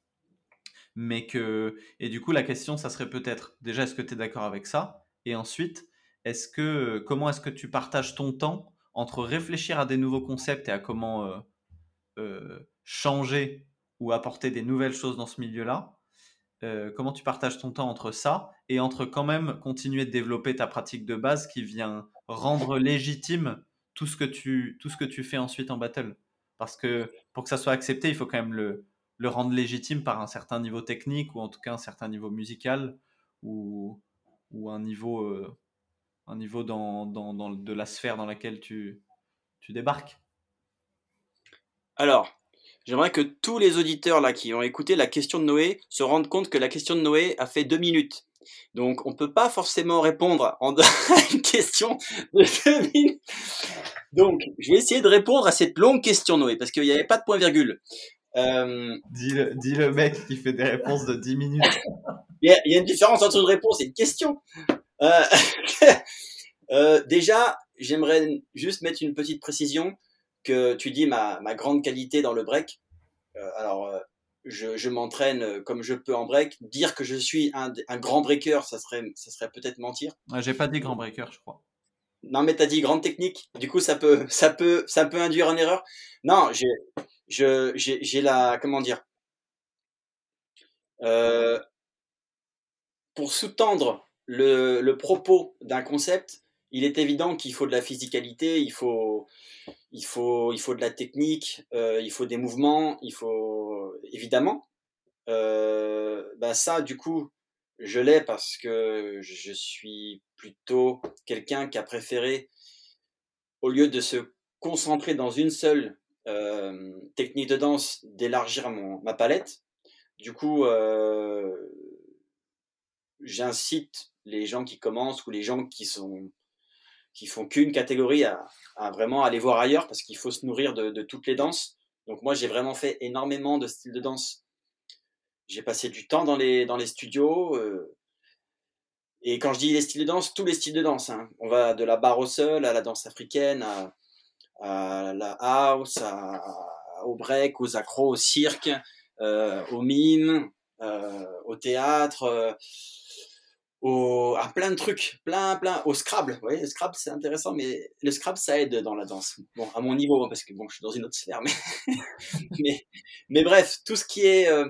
D: Mais que, et du coup, la question, ça serait peut-être, déjà, est-ce que tu es d'accord avec ça? Et ensuite, est-ce que, comment est-ce que tu partages ton temps entre réfléchir à des nouveaux concepts et à comment euh, euh, changer ou apporter des nouvelles choses dans ce milieu-là euh, Comment tu partages ton temps entre ça et entre quand même continuer de développer ta pratique de base qui vient rendre légitime tout ce que tu, tout ce que tu fais ensuite en battle? Parce que pour que ça soit accepté, il faut quand même le, le rendre légitime par un certain niveau technique ou en tout cas un certain niveau musical ou, ou un niveau un niveau dans, dans, dans, de la sphère dans laquelle tu, tu débarques.
C: Alors, j'aimerais que tous les auditeurs là qui ont écouté la question de Noé se rendent compte que la question de Noé a fait deux minutes. Donc, on ne peut pas forcément répondre en à une question de deux minutes. Donc, je vais essayer de répondre à cette longue question, Noé, parce qu'il n'y avait pas de point-virgule.
D: Euh... Dis, le, dis, le, mec qui fait des réponses de 10 minutes.
C: Il y, a, il y a une différence entre une réponse et une question. Euh, euh, déjà, j'aimerais juste mettre une petite précision que tu dis ma, ma grande qualité dans le break. Euh, alors, je, je m'entraîne comme je peux en break. Dire que je suis un, un grand breaker, ça serait, ça serait peut-être mentir.
D: J'ai pas dit grand breaker, je crois.
C: Non, mais t'as dit grande technique. Du coup, ça peut, ça peut, ça peut induire en erreur. Non, j'ai, je, j'ai la, comment dire, euh, pour sous-tendre le, le propos d'un concept, il est évident qu'il faut de la physicalité, il faut, il faut, il faut de la technique, euh, il faut des mouvements, il faut évidemment. Euh, bah ça, du coup, je l'ai parce que je suis plutôt quelqu'un qui a préféré, au lieu de se concentrer dans une seule euh, technique de danse, d'élargir ma palette. Du coup, euh, j'incite les gens qui commencent ou les gens qui sont qui font qu'une catégorie à, vraiment aller voir ailleurs parce qu'il faut se nourrir de, toutes les danses. Donc moi, j'ai vraiment fait énormément de styles de danse. J'ai passé du temps dans les, dans les studios. Euh, et quand je dis les styles de danse, tous les styles de danse. Hein. On va de la barre au sol à la danse africaine, à, la house, au break, aux accros, au cirque, euh, au mime, euh, au théâtre, euh, au, à plein de trucs, plein, plein, au Scrabble. Vous voyez, le Scrabble, c'est intéressant, mais le Scrabble, ça aide dans la danse. Bon, à mon niveau, hein, parce que bon, je suis dans une autre sphère, mais, mais, mais, bref, tout ce qui est, euh,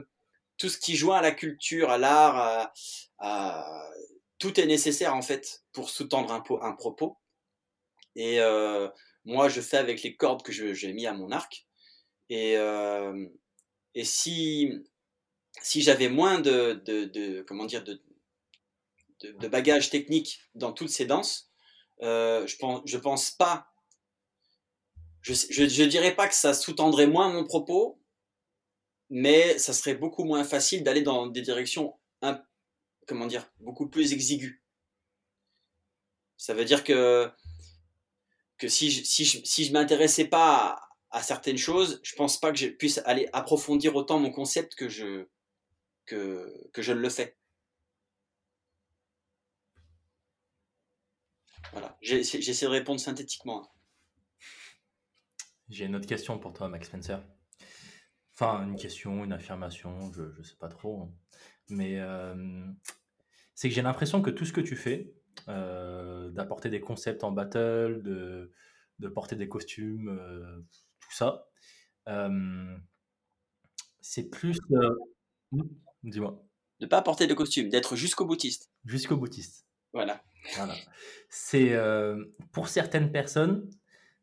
C: tout ce qui joint à la culture, à l'art, à, à, tout est nécessaire, en fait, pour sous-tendre un, un, propos. Et euh, moi, je fais avec les cordes que j'ai mis à mon arc. Et, euh, et si, si j'avais moins de, de, de, comment dire, de, de, de, bagages techniques dans toutes ces danses, euh, je pense, pense pas, je, je, je dirais pas que ça sous-tendrait moins mon propos, mais ça serait beaucoup moins facile d'aller dans des directions, comment dire, beaucoup plus exiguës. Ça veut dire que, que si je, si je, si je m'intéressais pas à, à certaines choses, je pense pas que je puisse aller approfondir autant mon concept que je, que, que je ne le fais. Voilà, j'essaie de répondre synthétiquement.
B: J'ai une autre question pour toi, Max Spencer. Enfin, une question, une affirmation, je ne sais pas trop. Hein. Mais euh, c'est que j'ai l'impression que tout ce que tu fais, euh, d'apporter des concepts en battle, de, de porter des costumes, euh, tout ça. C'est plus. Hmm, dis-moi.
C: De pas porter de costume, d'être jusqu'au boutiste.
B: Jusqu'au boutiste.
C: Voilà.
B: C'est euh, pour certaines personnes,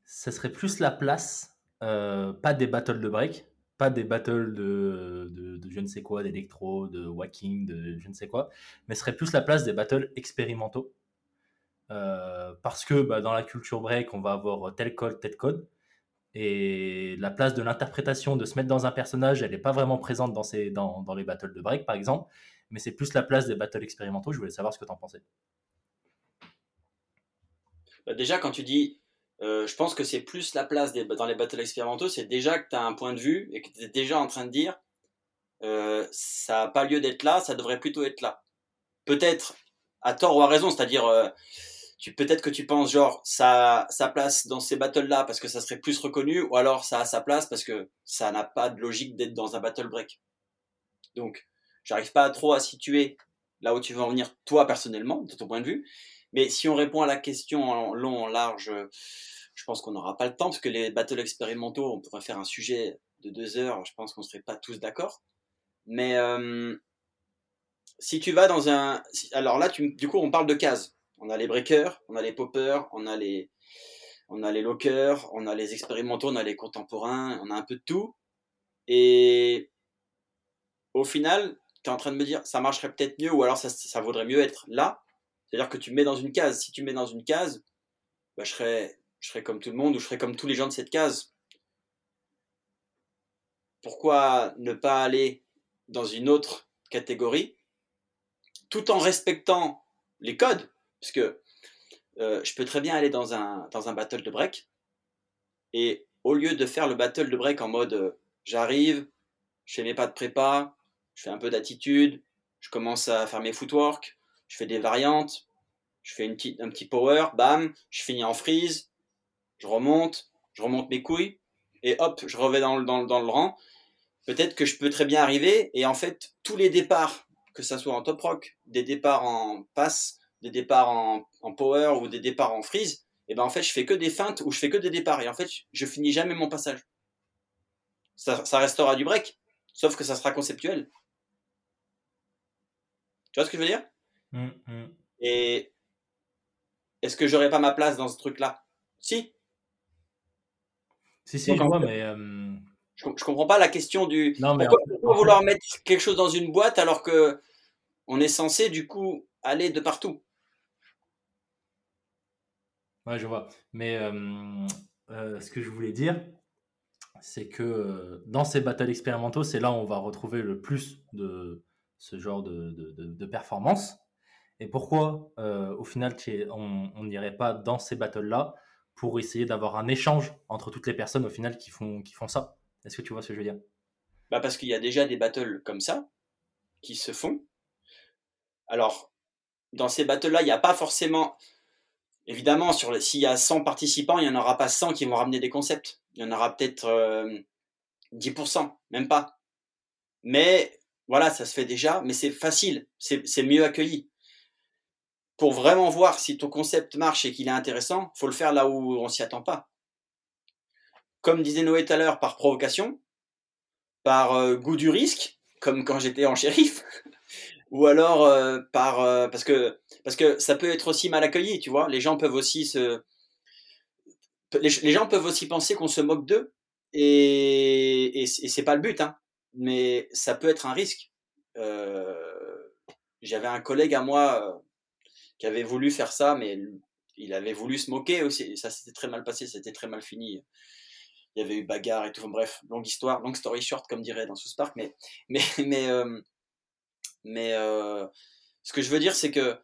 B: ce serait plus la place, euh, pas des battles de break, pas des battles de, de, de je ne sais quoi, d'électro, de walking, de je ne sais quoi, mais ce serait plus la place des battles expérimentaux. Euh, parce que bah, dans la culture break, on va avoir tel code, tel code. Et la place de l'interprétation, de se mettre dans un personnage, elle n'est pas vraiment présente dans, ces, dans, dans, les battles de break, par exemple. Mais c'est plus la place des battles expérimentaux. Je voulais savoir ce que tu en pensais.
C: Bah déjà, quand tu dis, euh, je pense que c'est plus la place dans les battles expérimentaux, c'est déjà que tu as un point de vue et que tu es déjà en train de dire, euh, ça n'a pas lieu d'être là, ça devrait plutôt être là. Peut-être à tort ou à raison, c'est-à-dire, euh, peut-être que tu penses genre ça sa place dans ces battles là parce que ça serait plus reconnu ou alors ça a sa place parce que ça n'a pas de logique d'être dans un battle break. Donc, j'arrive pas trop à situer là où tu veux en venir toi personnellement de ton point de vue, mais si on répond à la question en long en large, je pense qu'on n'aura pas le temps parce que les battles expérimentaux, on pourrait faire un sujet de deux heures, je pense qu'on serait pas tous d'accord. Mais euh, si tu vas dans un, alors là, du coup, on parle de cases on a les breakers, on a les poppers, on a les, on a les lockers, on a les expérimentaux, on a les contemporains, on a un peu de tout. Et au final, tu es en train de me dire, ça marcherait peut-être mieux, ou alors ça vaudrait mieux être là. C'est-à-dire que tu mets dans une case. Si tu mets dans une case, bah, je, serais, comme tout le monde, ou je serais comme tous les gens de cette case. Pourquoi ne pas aller dans une autre catégorie, tout en respectant les codes? Parce que euh, je peux très bien aller dans un, dans un battle de break, et au lieu de faire le battle de break en mode euh, j'arrive, je fais mes pas de prépa, je fais un peu d'attitude, je commence à faire mes footwork, je fais des variantes, je fais une petite, un petit power, bam, je finis en freeze, je remonte, je remonte mes couilles, et hop, je reviens dans, dans, dans le rang. Peut-être que je peux très bien arriver, et en fait, tous les départs, que ça soit en top rock, des départs en passe, des départs en, power ou des départs en freeze, et ben en fait je fais que des feintes ou je fais que des départs et en fait je finis jamais mon passage. Ça restera du break, sauf que ça sera conceptuel. Tu vois ce que je veux dire?
B: Mmh, mmh.
C: Et est-ce que j'aurais pas ma place dans ce truc-là? Si.
B: Si, si, Donc, je vois, mais. Euh...
C: Je, je, comprends pas la question du.
B: Non, mais
C: pourquoi, pourquoi vouloir mettre quelque chose dans une boîte alors que on est censé du coup aller de partout?
B: Ouais, je vois. Mais euh, euh, ce que je voulais dire, c'est que dans ces battles expérimentaux, c'est là où on va retrouver le plus de ce genre de, de, de, de performance. Et pourquoi, euh, au final, on n'irait pas dans ces battles-là pour essayer d'avoir un échange entre toutes les personnes, au final, qui font, qui font ça? Est-ce que tu vois ce que je veux dire?
C: Bah parce qu'il y a déjà des battles comme ça qui se font. Alors, dans ces battles-là, il n'y a pas forcément. Évidemment, s'il y a 100 participants, il n'y en aura pas 100 qui vont ramener des concepts. Il y en aura peut-être euh, 10%, même pas. Mais voilà, ça se fait déjà, mais c'est facile, c'est mieux accueilli. Pour vraiment voir si ton concept marche et qu'il est intéressant, faut le faire là où on s'y attend pas. Comme disait Noé tout à l'heure, par provocation, par euh, goût du risque, comme quand j'étais en shérif, ou alors euh, par euh, parce que parce que ça peut être aussi mal accueilli, tu vois. Les gens peuvent aussi se les, gens peuvent aussi penser qu'on se moque d'eux et, et, et c'est pas le but, hein. Mais ça peut être un risque. J'avais un collègue à moi qui avait voulu faire ça, mais il avait voulu se moquer aussi. Ça s'était très mal passé, c'était très mal fini. Il y avait eu bagarre et tout. Bref, longue histoire, long story short, comme dirait dans South Park. Mais, mais, mais, euh, mais euh, ce que je veux dire, c'est que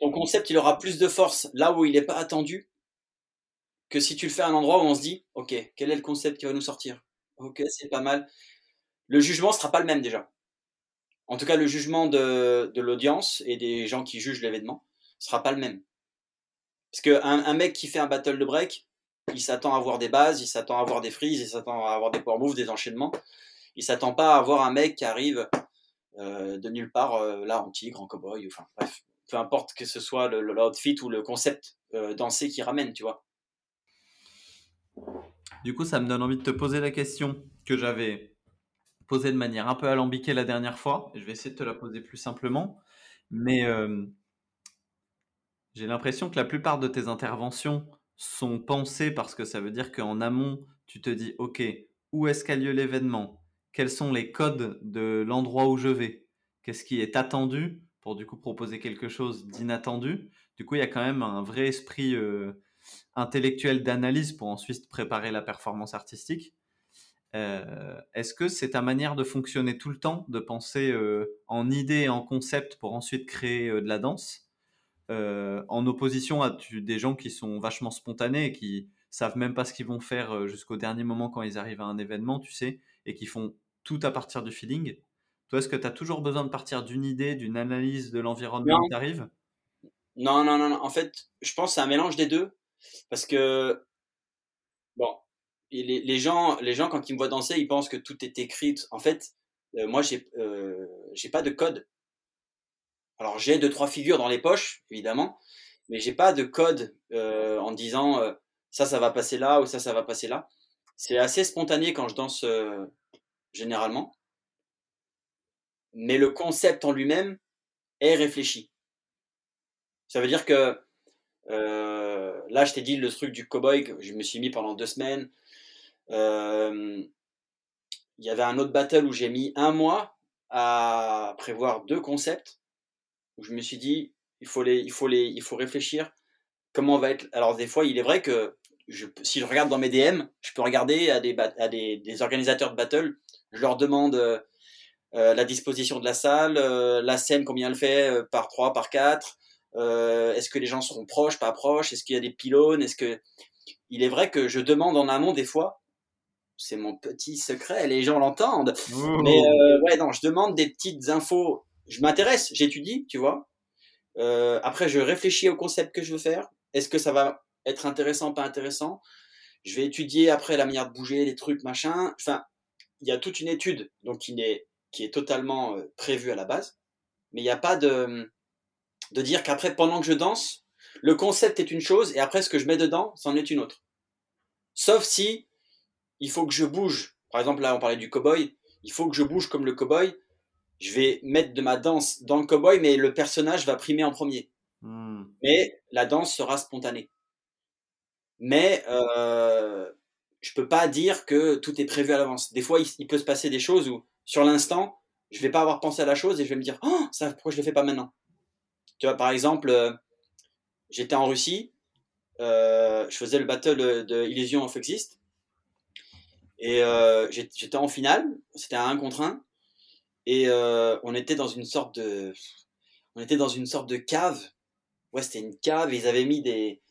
C: ton concept, il aura plus de force là où il n'est pas attendu que si tu le fais à un endroit où on se dit, ok, quel est le concept qui va nous sortir? Ok, c'est pas mal. Le jugement sera pas le même déjà. En tout cas, le jugement de l'audience et des gens qui jugent l'événement sera pas le même. Parce qu'un un mec qui fait un battle de break, il s'attend à avoir des bases, il s'attend à avoir des freezes, il s'attend à avoir des power moves, des enchaînements. Il s'attend pas à avoir un mec qui arrive euh, de nulle part, euh, là, en tigre, en cowboy, enfin bref. Peu importe que ce soit le- le- l'outfit ou le concept euh, dansé qui ramène, tu vois.
D: Du coup, ça me donne envie de te poser la question que j'avais posée de manière un peu alambiquée la dernière fois. Je vais essayer de te la poser plus simplement. Mais j'ai l'impression que la plupart de tes interventions sont pensées parce que ça veut dire qu'en amont, tu te dis, OK, où est-ce qu'a lieu l'événement? Quels sont les codes de l'endroit où je vais? Qu'est-ce qui est attendu pour du coup proposer quelque chose d'inattendu? Du coup, il y a quand même un vrai esprit euh, intellectuel d'analyse pour ensuite préparer la performance artistique. Euh, Est-ce que c'est ta manière de fonctionner tout le temps, de penser euh, en idée et en concept pour ensuite créer de la danse? Euh, en opposition à tu- des gens qui sont vachement spontanés et qui savent même pas ce qu'ils vont faire euh, jusqu'au dernier moment quand ils arrivent à un événement, tu sais, et qui font tout à partir du feeling. Toi, est-ce que tu as toujours besoin de partir d'une idée, d'une analyse de l'environnement tu arrives
C: Non, non, non, non. En fait, je pense que c'est un mélange des deux. Parce que, bon, les, les gens, les gens, quand ils me voient danser, ils pensent que tout est écrit. En fait, euh, moi, j'ai euh, j'ai pas de code. Alors, j'ai deux, trois figures dans les poches, évidemment, mais j'ai pas de code euh, en disant euh, ça, ça va passer là ou ça, ça va passer là. C'est assez spontané quand je danse euh, généralement. Mais le concept en lui-même est réfléchi. Ça veut dire que là, je t'ai dit le truc du cowboy que je me suis mis pendant deux semaines. Il y avait un autre battle où j'ai mis un mois à prévoir deux concepts. Où je me suis dit, il faut les, il faut les, il faut réfléchir. Comment va être. Alors des fois, il est vrai que je, si je regarde dans mes DM, je peux regarder à des, à des, des organisateurs de battle. Je leur demande euh, euh, la disposition de la salle, euh, la scène, combien elle fait, euh, par 3, par 4. Euh, est-ce que les gens seront proches, pas proches Est-ce qu'il y a des pylônes Est-ce que il est vrai que je demande en amont des fois. C'est mon petit secret, les gens l'entendent. Mais ouais, non, je demande des petites infos. Je m'intéresse, j'étudie, tu vois. Euh, après, je réfléchis au concept que je veux faire. Est-ce que ça va être intéressant, pas intéressant? Je vais étudier après la manière de bouger, les trucs, machin. Enfin, il y a toute une étude donc qui est, qui est totalement euh, prévue à la base. Mais il n'y a pas de, de dire qu'après, pendant que je danse, le concept est une chose et après, ce que je mets dedans, c'en est une autre. Sauf si il faut que je bouge. Par exemple, là, on parlait du cowboy. Il faut que je bouge comme le cowboy. Je vais mettre de ma danse dans le cowboy, mais le personnage va primer en premier.
D: Hmm.
C: Mais la danse sera spontanée. Mais euh, je peux pas dire que tout est prévu à l'avance. Des fois, il, il peut se passer des choses où, sur l'instant, je vais pas avoir pensé à la chose et je vais me dire, oh, ça, pourquoi je le fais pas maintenant? Tu vois, par exemple, euh, j'étais en Russie, euh, je faisais le battle de Illusion of Exist, et euh, j'étais en finale, c'était un 1 contre 1, et euh, on était dans une sorte de... on était dans une sorte de cave. Ouais, c'était une cave ils avaient mis des,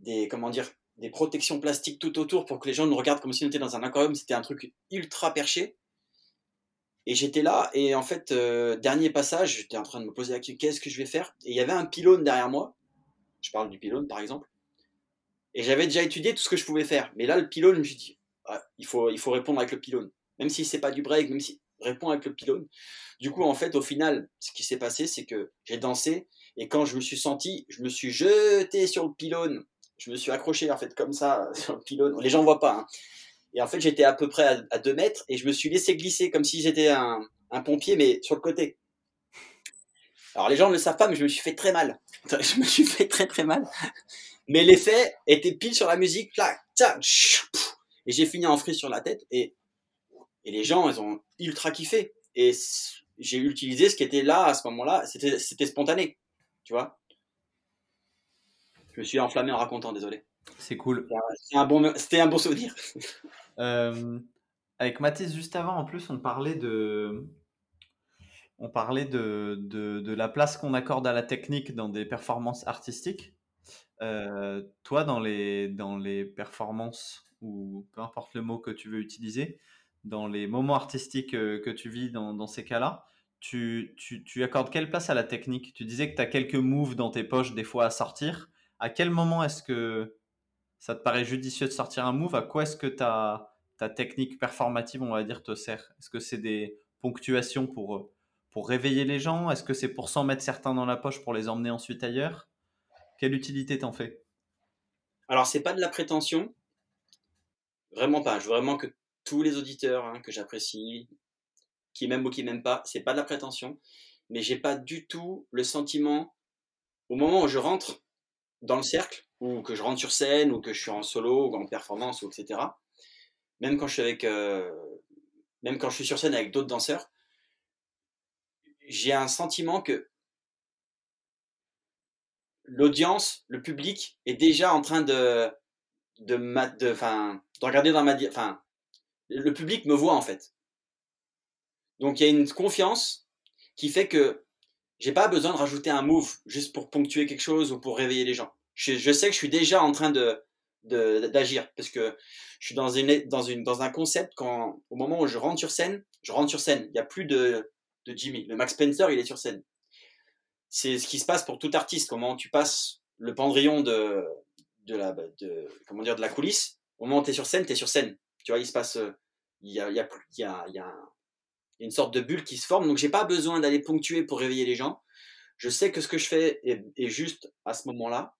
C: des, comment dire, des protections plastiques tout autour pour que les gens nous regardent comme si on était dans un aquarium. C'était un truc ultra perché. Et j'étais là, et en fait, euh, dernier passage, j'étais en train de me poser la question qu'est-ce que je vais faire? Et il y avait un pylône derrière moi. Je parle du pylône, par exemple. Et j'avais déjà étudié tout ce que je pouvais faire. Mais là, le pylône, je me suis dit ah, il, faut, il faut répondre avec le pylône. Même si c'est pas du break, même si répond avec le pylône. Du coup, en fait, au final, ce qui s'est passé, c'est que j'ai dansé, et quand je me suis senti, je me suis jeté sur le pylône. Je me suis accroché, en fait, comme ça, sur le pylône. Les gens voient pas, hein. Et en fait, j'étais à peu près à, 2 mètres et je me suis laissé glisser comme si j'étais un, pompier, mais sur le côté. Alors les gens ne le savent pas, mais je me suis fait très mal. Je me suis fait très très mal. Mais l'effet était pile sur la musique. Et j'ai fini en frise sur la tête. Et, et les gens, ils ont ultra kiffé. Et j'ai utilisé ce qui était là à ce moment-là. C'était spontané. Tu vois? Je me suis enflammé en racontant, désolé.
D: C'est cool.
C: C'était un, bon, un bon souvenir.
D: Euh, avec Mathis, juste avant, en plus, on parlait de, on parlait de, de, la place qu'on accorde à la technique dans des performances artistiques. Euh, toi, dans les, dans les performances, ou peu importe le mot que tu veux utiliser, dans les moments artistiques euh, que tu vis dans, ces cas-là, tu, accordes quelle place à la technique? Tu disais que tu as quelques moves dans tes poches des fois à sortir. À quel moment est-ce que ça te paraît judicieux de sortir un move, à quoi est-ce que ta, ta technique performative, on va dire, te sert? Est-ce que c'est des ponctuations pour, pour réveiller les gens? Est-ce que c'est pour s'en mettre certains dans la poche pour les emmener ensuite ailleurs? Quelle utilité t'en fais?
C: Alors, c'est pas de la prétention. Vraiment pas. Je veux vraiment que tous les auditeurs hein, que j'apprécie, qui m'aiment ou qui m'aiment pas, c'est pas de la prétention. Mais j'ai pas du tout le sentiment, au moment où je rentre dans le cercle, ou que je rentre sur scène, ou que je suis en solo, ou en performance, ou etc. Même quand je suis avec, euh, même quand je suis sur scène avec d'autres danseurs, j'ai un sentiment que l'audience, le public est déjà en train de, de, de, regarder dans ma, enfin, le public me voit en fait. Donc il y a une confiance qui fait que j'ai pas besoin de rajouter un move juste pour ponctuer quelque chose ou pour réveiller les gens. Je, sais que je suis déjà en train de d'agir parce que je suis dans une dans une dans un concept quand au moment où je rentre sur scène je rentre sur scène. Il n'y a plus de de Jimmy. Le Max Spencer il est sur scène. C'est ce qui se passe pour tout artiste. Comment tu passes le pendrillon de de la de comment dire de la coulisse. Au moment où tu es sur scène tu es sur scène tu vois il se passe il y a une sorte de bulle qui se forme donc j'ai pas besoin d'aller ponctuer pour réveiller les gens je sais que ce que je fais est, juste à ce moment là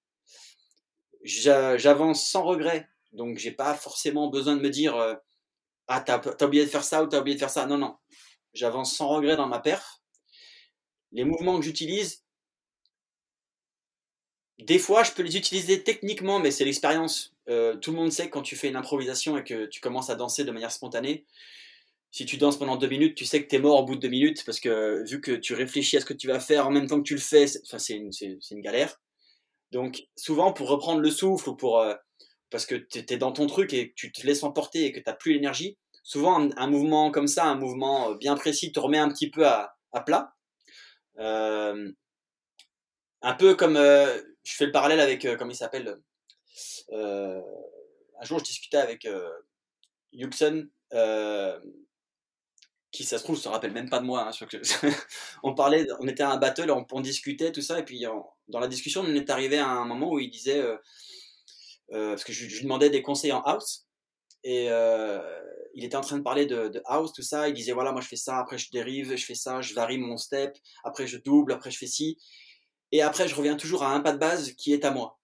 C: j'avance sans regret. Donc, j'ai pas forcément besoin de me dire euh, Ah, t'as as oublié de faire ça ou t'as oublié de faire ça. Non, non. J'avance sans regret dans ma perf. Les mouvements que j'utilise, des fois, je peux les utiliser techniquement, mais c'est l'expérience. Euh, tout le monde sait que quand tu fais une improvisation et que tu commences à danser de manière spontanée, si tu danses pendant deux minutes, tu sais que tu es mort au bout de deux minutes parce que vu que tu réfléchis à ce que tu vas faire en même temps que tu le fais, c'est une, une, galère. Donc souvent pour reprendre le souffle ou pour euh, parce que tu es dans ton truc et que tu te laisses emporter et que tu n'as plus l'énergie, souvent un, mouvement comme ça, un mouvement euh, bien précis, te remet un petit peu à, plat. Un peu comme je fais le parallèle avec comment il s'appelle. Un jour je discutais avec Yuxon qui ça se trouve se rappelle même pas de moi. Hein, on parlait, on était à un battle, on, discutait tout ça, et puis dans la discussion, on est arrivé à un moment où il disait, euh, euh, parce que je, lui demandais des conseils en house, et euh, il était en train de parler de, house, tout ça. Il disait voilà, moi je fais ça, après je dérive, je fais ça, je varie mon step, après je double, après je fais ci, et après je reviens toujours à un pas de base qui est à moi.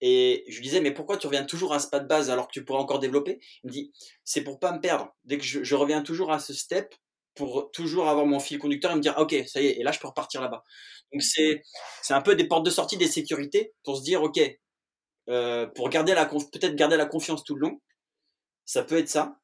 C: Et je lui disais, mais pourquoi tu reviens toujours à ce pas de base alors que tu pourrais encore développer? Il me dit, c'est pour pas me perdre. Dès que je, reviens toujours à ce step, pour toujours avoir mon fil conducteur et me dire, ok, ça y est, et là je peux repartir là-bas. Donc c'est, c'est un peu des portes de sortie, des sécurités pour se dire, ok, euh, pour garder la peut-être garder la confiance tout le long. Ça peut être ça.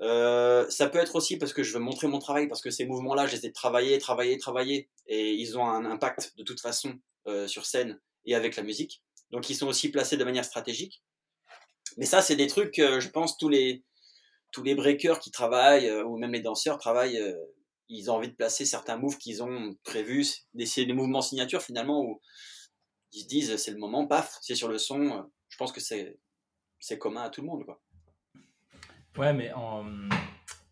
C: Euh, ça peut être aussi parce que je veux montrer mon travail, parce que ces mouvements-là, je les ai travaillés, travaillés, travaillés, et ils ont un impact de toute façon euh, sur scène et avec la musique. Donc ils sont aussi placés de manière stratégique. Mais ça, c'est des trucs, je pense, tous les, tous les breakers qui travaillent, euh, ou même les danseurs travaillent, euh, ils ont envie de placer certains moves qu'ils ont prévus, d'essayer des mouvements signature finalement où ils se disent c'est le moment, paf, c'est sur le son. Je pense que c'est c'est commun à tout le monde quoi.
B: Ouais, mais en...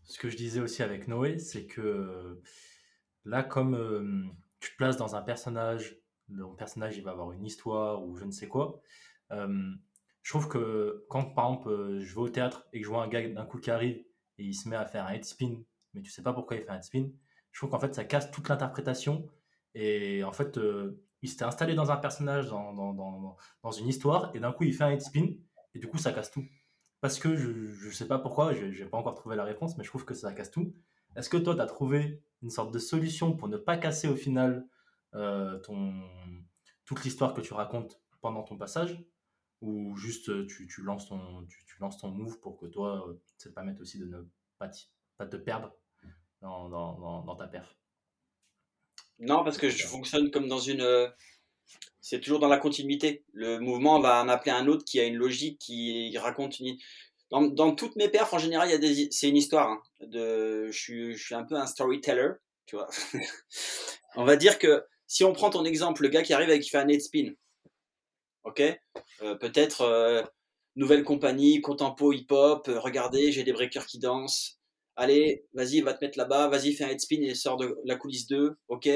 B: ce que je disais aussi avec Noé, c'est que là, comme euh, tu places dans un personnage, le personnage il va avoir une histoire ou je ne sais quoi, euh, je trouve que quand par exemple euh, je vais au théâtre et que je vois un gars d'un coup qui arrive et il se met à faire un head spin, mais tu sais pas pourquoi il fait un head spin, je trouve qu'en fait ça casse toute l'interprétation. Et en fait il s'était installé dans un personnage, dans, dans, dans, dans une histoire et d'un coup il fait un head spin et du coup ça casse tout. Parce que je ne sais pas pourquoi, je n'ai pas encore trouvé la réponse, mais je trouve que ça casse tout. Est-ce que toi, tu as trouvé une sorte de solution pour ne pas casser au final euh, ton, toute l'histoire que tu racontes pendant ton passage Ou juste euh, tu, tu lances, ton, tu, lances ton move pour que toi, euh, ça te permette aussi de ne pas, te perdre dans, dans, dans, ta perf?
C: Non, parce que je fonctionne comme dans une c'est toujours dans la continuité. Le mouvement va en appeler un autre qui a une logique, qui raconte une. Dans, dans toutes mes perfs, en général, il y a des, c'est une histoire. Hein, de, je suis, je suis un peu un storyteller, tu vois. on va dire que si on prend ton exemple, le gars qui arrive et qui fait un head spin, ok, euh, peut-être euh, nouvelle compagnie, contempo hip-hop, euh, regardez, j'ai des breakers qui dansent. Allez, vas-y, va te mettre là-bas, vas-y, fais un head spin et sort de la coulisse 2, ok.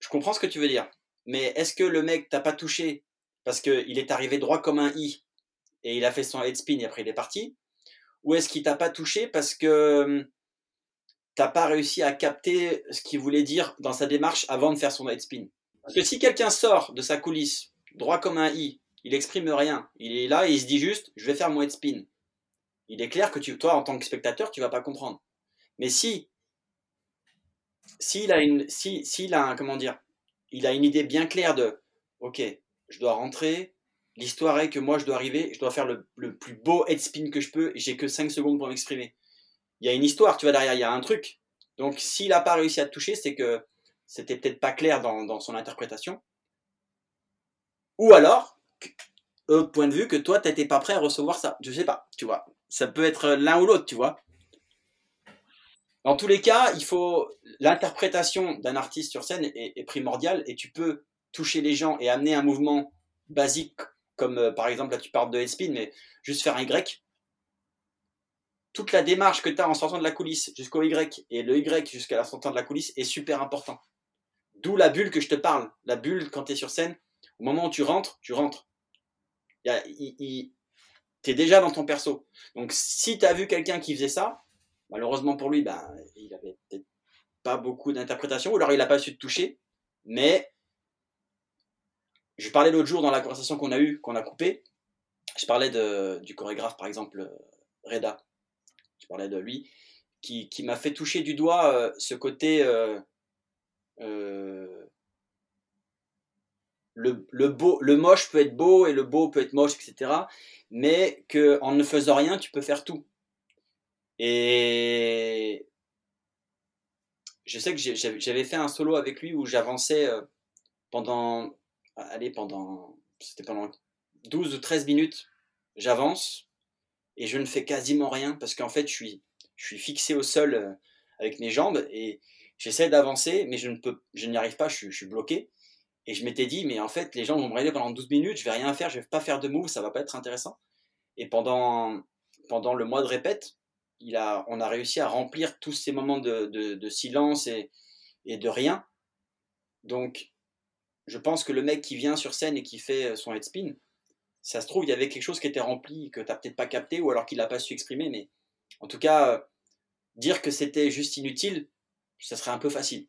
C: Je comprends ce que tu veux dire mais est-ce que le mec t'a pas touché parce qu'il est arrivé droit comme un i et il a fait son head spin et après il est parti? Ou est-ce qu'il t'a pas touché parce que hum, t'as pas réussi à capter ce qu'il voulait dire dans sa démarche avant de faire son head spin Parce que si quelqu'un sort de sa coulisse droit comme un i, il exprime rien, il est là et il se dit juste je vais faire mon head spin. Il est clair que tu, toi en tant que spectateur tu vas pas comprendre. Mais si s'il a une si s'il a un comment dire il a une idée bien claire de ok, je dois rentrer, l'histoire est que moi je dois arriver, je dois faire le, plus beau head spin que je peux et j'ai que 5 secondes pour m'exprimer. Il y a une histoire, tu vois, derrière, il y a un truc. Donc s'il n'a pas réussi à te toucher, c'est que c'était peut-être pas clair dans, son interprétation. Ou alors, au point de vue que toi, tu n'étais pas prêt à recevoir ça. Je sais pas, tu vois. Ça peut être l'un ou l'autre, tu vois. Dans tous les cas, il faut l'interprétation d'un artiste sur scène est, primordiale et tu peux toucher les gens et amener un mouvement basique comme euh, par exemple là tu parles de headspin mais juste faire un Y. Toute la démarche que tu as en sortant de la coulisse jusqu'au Y et le Y jusqu'à la sortie de la coulisse est super important. D'où la bulle que je te parle. La bulle quand tu es sur scène, au moment où tu rentres, tu rentres. Tu es déjà dans ton perso. Donc si tu as vu quelqu'un qui faisait ça, Malheureusement pour lui, ben, il avait peut-être pas beaucoup d'interprétation, ou alors il n'a pas su te toucher. Mais je parlais l'autre jour dans la conversation qu'on a eue, qu'on a coupée, je parlais du chorégraphe, par exemple, Reda. Parlais de lui, qui, m'a fait toucher du doigt euh, ce côté. Euh, euh, le, beau, le moche peut être beau et le beau peut être moche, etc. Mais qu'en ne faisant rien, tu peux faire tout. Et je sais que j'avais fait un solo avec lui où j'avançais pendant, allez, pendant, c'était pendant 12 ou 13 minutes, j'avance et je ne fais quasiment rien parce qu'en fait, je suis, fixé au sol euh, avec mes jambes et j'essaie d'avancer, mais je ne peux, je n'y arrive pas, je suis, bloqué. Et je m'étais dit, mais en fait, les gens vont me regarder pendant 12 minutes, je vais rien faire, je vais pas faire de move, ça va pas être intéressant. Et pendant, pendant le mois de répète, il a, on a réussi à remplir tous ces moments de, silence et, de rien. Donc, je pense que le mec qui vient sur scène et qui fait son head spin, ça se trouve, il y avait quelque chose qui était rempli que tu n'as peut-être pas capté ou alors qu'il n'a pas su exprimer. Mais en tout cas, dire que c'était juste inutile, ça serait un peu facile.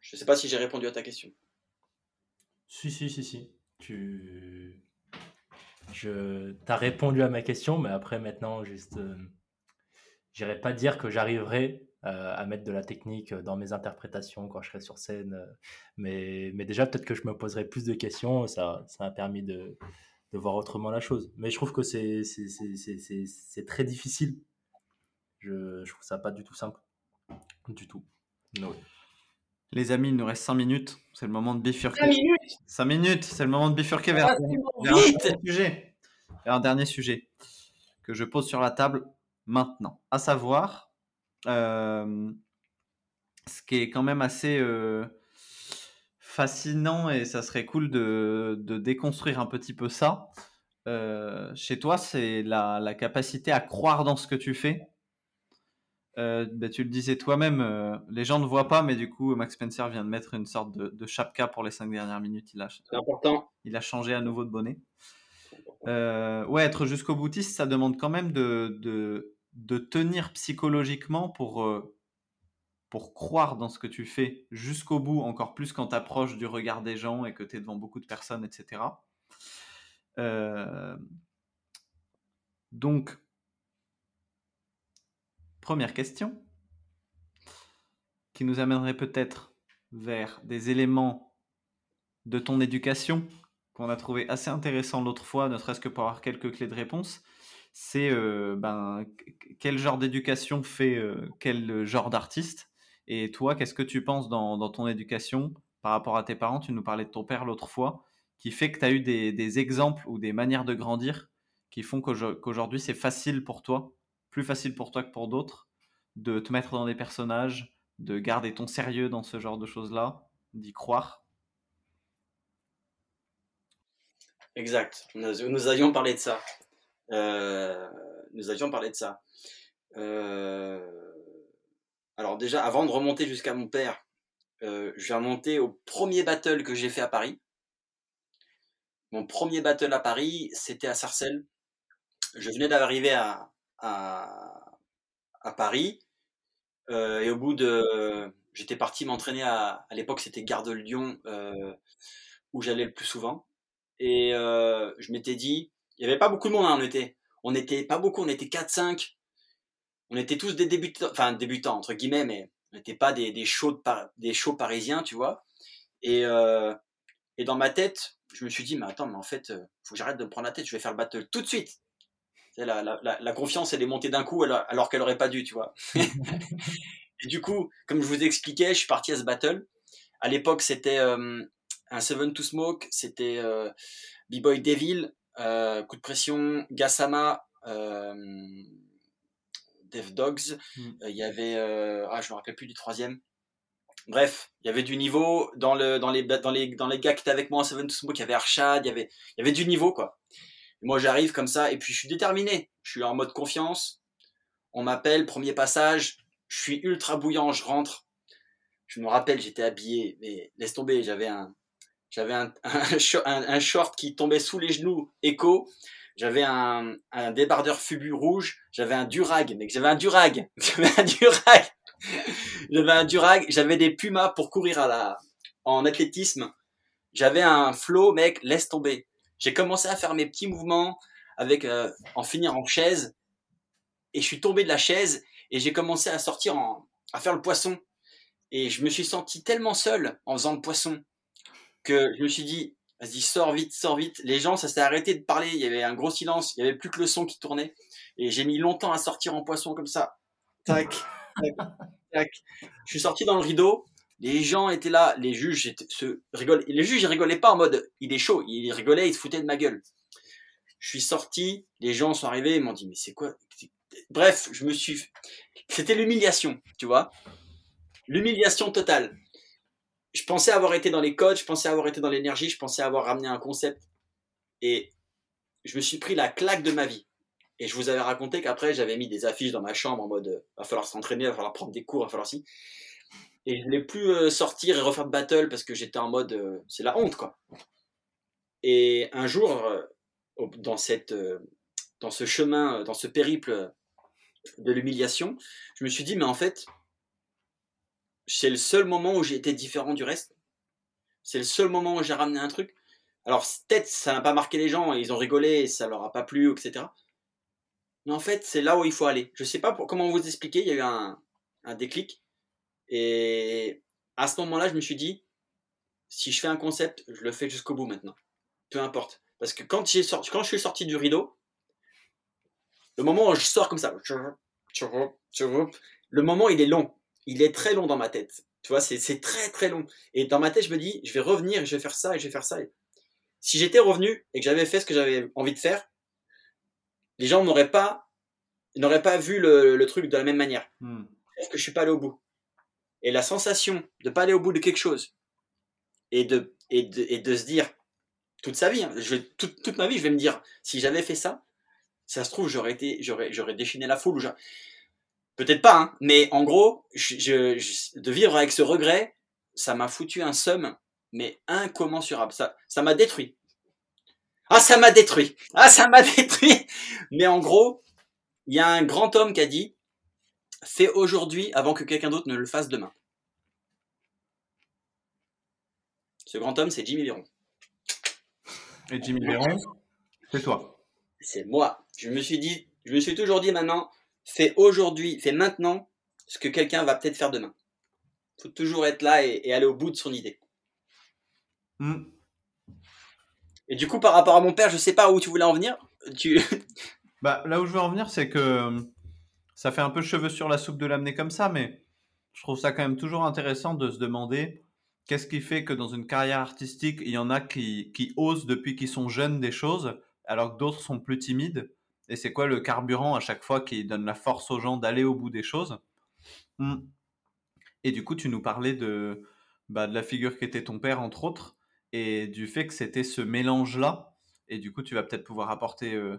C: Je ne sais pas si j'ai répondu à ta question.
B: Si, si, si, si. Tu, je, as répondu à ma question, mais après, maintenant, juste, euh, pas dire que j'arriverai euh, à mettre de la technique dans mes interprétations quand je serai sur scène. Euh, mais, mais déjà, peut-être que je me poserai plus de questions. Ça, ça m'a permis de, de, voir autrement la chose. Mais je trouve que c'est très difficile. Je, je, trouve ça pas du tout simple. Du tout.
D: Les amis, il nous reste 5 minutes. C'est le moment de bifurquer. 5 minutes 5 minutes, c'est le moment de bifurquer vers, un sujet. un dernier sujet que je pose sur la table. maintenant. À savoir, euh, ce qui est quand même assez fascinant et ça serait cool de, de déconstruire un petit peu ça. Euh, chez toi, c'est la, la capacité à croire dans ce que tu fais. Euh, bah, tu le disais toi-même, euh, les gens ne voient pas, mais du coup, Max Spencer vient de mettre une sorte de, de chapka pour les cinq dernières minutes. Il a,
C: C'est important.
D: il a changé à nouveau de bonnet. Ouais, être jusqu'au boutiste, ça demande quand même de, de, de tenir psychologiquement pour, euh, pour croire dans ce que tu fais jusqu'au bout, encore plus quand tu approches du regard des gens et que tu devant beaucoup de personnes, etc. Euh, donc, première question, qui nous amènerait peut-être vers des éléments de ton éducation qu'on a trouvé assez intéressant l'autre fois, ne serait-ce que pour avoir quelques clés de réponse. C'est ben, quel genre d'éducation fait quel genre d'artiste? Et toi, qu'est-ce que tu penses dans, dans, ton éducation par rapport à tes parents? Tu nous parlais de ton père l'autre fois, qui fait que tu as eu des, des, exemples ou des manières de grandir qui font qu'aujourd'hui c'est facile pour toi, plus facile pour toi que pour d'autres, de te mettre dans des personnages, de garder ton sérieux dans ce genre de choses-là, d'y croire?
C: Exact. Nous, nous, avions parlé de ça. Euh, nous avions parlé de ça. Euh, alors déjà, avant de remonter jusqu'à mon père, euh, je vais remonter au premier battle que j'ai fait à Paris. Mon premier battle à Paris, c'était à Sarcelles. Je venais d'arriver à, à, à, Paris. Et au bout de... J'étais parti m'entraîner à... À l'époque, c'était Gare de Lyon, où j'allais le plus souvent. Et je m'étais dit, il n'y avait pas beaucoup de monde, hein, on était, on était pas beaucoup, on était 4-5. On était tous des débutants, enfin débutants entre guillemets, mais on n'était pas des, des, shows de des shows parisiens, tu vois. Et, euh, et dans ma tête, je me suis dit, mais attends, mais en fait, faut que j'arrête de me prendre la tête, je vais faire le battle tout de suite. La, la, la, la confiance, elle est montée d'un coup alors, alors qu'elle aurait pas dû, tu vois. et du coup, comme je vous expliquais, je suis parti à ce battle. À l'époque, c'était euh, un Seven to Smoke, c'était euh, B-Boy Devil, euh, Coup de Pression, Gassama, euh, Dev Dogs. Il mm. y avait, ah, je me rappelle plus du troisième. Bref, il y avait du niveau dans le dans les dans les dans les gars qui étaient avec moi en Seven to Smoke. Il y avait Arshad, il y avait il y avait du niveau quoi. Et moi j'arrive comme ça et puis je suis déterminé. Je suis en mode confiance. On m'appelle, premier passage. Je suis ultra bouillant, je rentre. Je me rappelle, j'étais habillé, mais laisse tomber, j'avais un, j'avais un, short qui tombait sous les genoux, écho. J'avais un, un débardeur fubu rouge. J'avais un durag, mec. J'avais un durag. J'avais un durag. j'avais un durag. J'avais des pumas pour courir à la, en athlétisme. J'avais un flow, mec. Laisse tomber. J'ai commencé à faire mes petits mouvements avec, euh, en finir en chaise. Et je suis tombé de la chaise et j'ai commencé à sortir en, à faire le poisson. Et je me suis senti tellement seul en faisant le poisson que je me suis dit, vas-y, sors vite, sors vite. Les gens, ça s'est arrêté de parler. Il y avait un gros silence. Il y avait plus que le son qui tournait. Et j'ai mis longtemps à sortir en poisson comme ça. Tac, tac, tac. Je suis sorti dans le rideau. Les gens étaient là. Les juges se rigolaient. Les juges, ils rigolaient pas en mode, il est chaud. Ils rigolaient, ils se foutaient de ma gueule. Je suis sorti. Les gens sont arrivés. Ils m'ont dit, mais c'est quoi? Bref, je me suis, c'était l'humiliation, tu vois? L'humiliation totale je pensais avoir été dans les codes, je pensais avoir été dans l'énergie, je pensais avoir ramené un concept. Et je me suis pris la claque de ma vie. Et je vous avais raconté qu'après, j'avais mis des affiches dans ma chambre en mode va falloir s'entraîner, va falloir prendre des cours, va falloir si. Et je voulais plus euh, sortir et refaire de battle parce que j'étais en mode euh, c'est la honte quoi. Et un jour, euh, dans, cette, dans ce chemin, dans ce périple de l'humiliation, je me suis dit mais en fait, c'est le seul moment où j'ai été différent du reste. C'est le seul moment où j'ai ramené un truc. Alors peut-être ça n'a pas marqué les gens, ils ont rigolé, et ça leur a pas plu, etc. Mais en fait, c'est là où il faut aller. Je sais pas comment vous expliquer, il y a eu un, déclic. Et à ce moment-là, je me suis dit, si je fais un concept, je le fais jusqu'au bout maintenant. Peu importe. Parce que quand, quand je suis sorti du rideau, le moment où je sors comme ça, le moment il est long il est très long dans ma tête. Tu vois, c'est très très long. Et dans ma tête, je me dis, je vais revenir et je vais faire ça et je vais faire ça. Si j'étais revenu et que j'avais fait ce que j'avais envie de faire, les gens n'auraient pas n'aurait pas vu le, le truc de la même manière.
D: Hmm.
C: Parce que je suis pas allé au bout. Et la sensation de pas aller au bout de quelque chose et de, et de, et de se dire toute sa vie, hein, je, toute, toute ma vie, je vais me dire si j'avais fait ça, ça se trouve j'aurais été, j'aurais, j'aurais déchaîné la foule ou peut-être pas, hein, mais en gros, je, je- je- de vivre avec ce regret, ça m'a foutu un somme, mais incommensurable. Ça, ça m'a détruit. Ah, ça m'a détruit. Ah, ça m'a détruit. Mais en gros, il y a un grand homme qui a dit fais aujourd'hui avant que quelqu'un d'autre ne le fasse demain. Ce grand homme, c'est Jimmy Véron.
D: Et Jimmy Véron, c'est toi.
C: C'est moi. Je me suis dit, je me suis toujours dit maintenant, fais aujourd'hui, fais maintenant ce que quelqu'un va peut-être faire demain. Faut toujours être là et, et aller au bout de son idée.
D: Hmm.
C: Et du coup, par rapport à mon père, je sais pas où tu voulais en venir. Tu...
D: Bah, là où je veux en venir, c'est que euh, ça fait un peu cheveux sur la soupe de l'amener comme ça, mais je trouve ça quand même toujours intéressant de se demander qu'est-ce qui fait que dans une carrière artistique, il y en a qui, qui osent depuis qu'ils sont jeunes des choses, alors que d'autres sont plus timides. Et c'est quoi le carburant à chaque fois qui donne la force aux gens d'aller au bout des choses Hmm. Et du coup, tu nous parlais de, bah, de la figure qu'était ton père, entre autres, et du fait que c'était ce mélange-là. Et du coup, tu vas peut-être pouvoir apporter euh,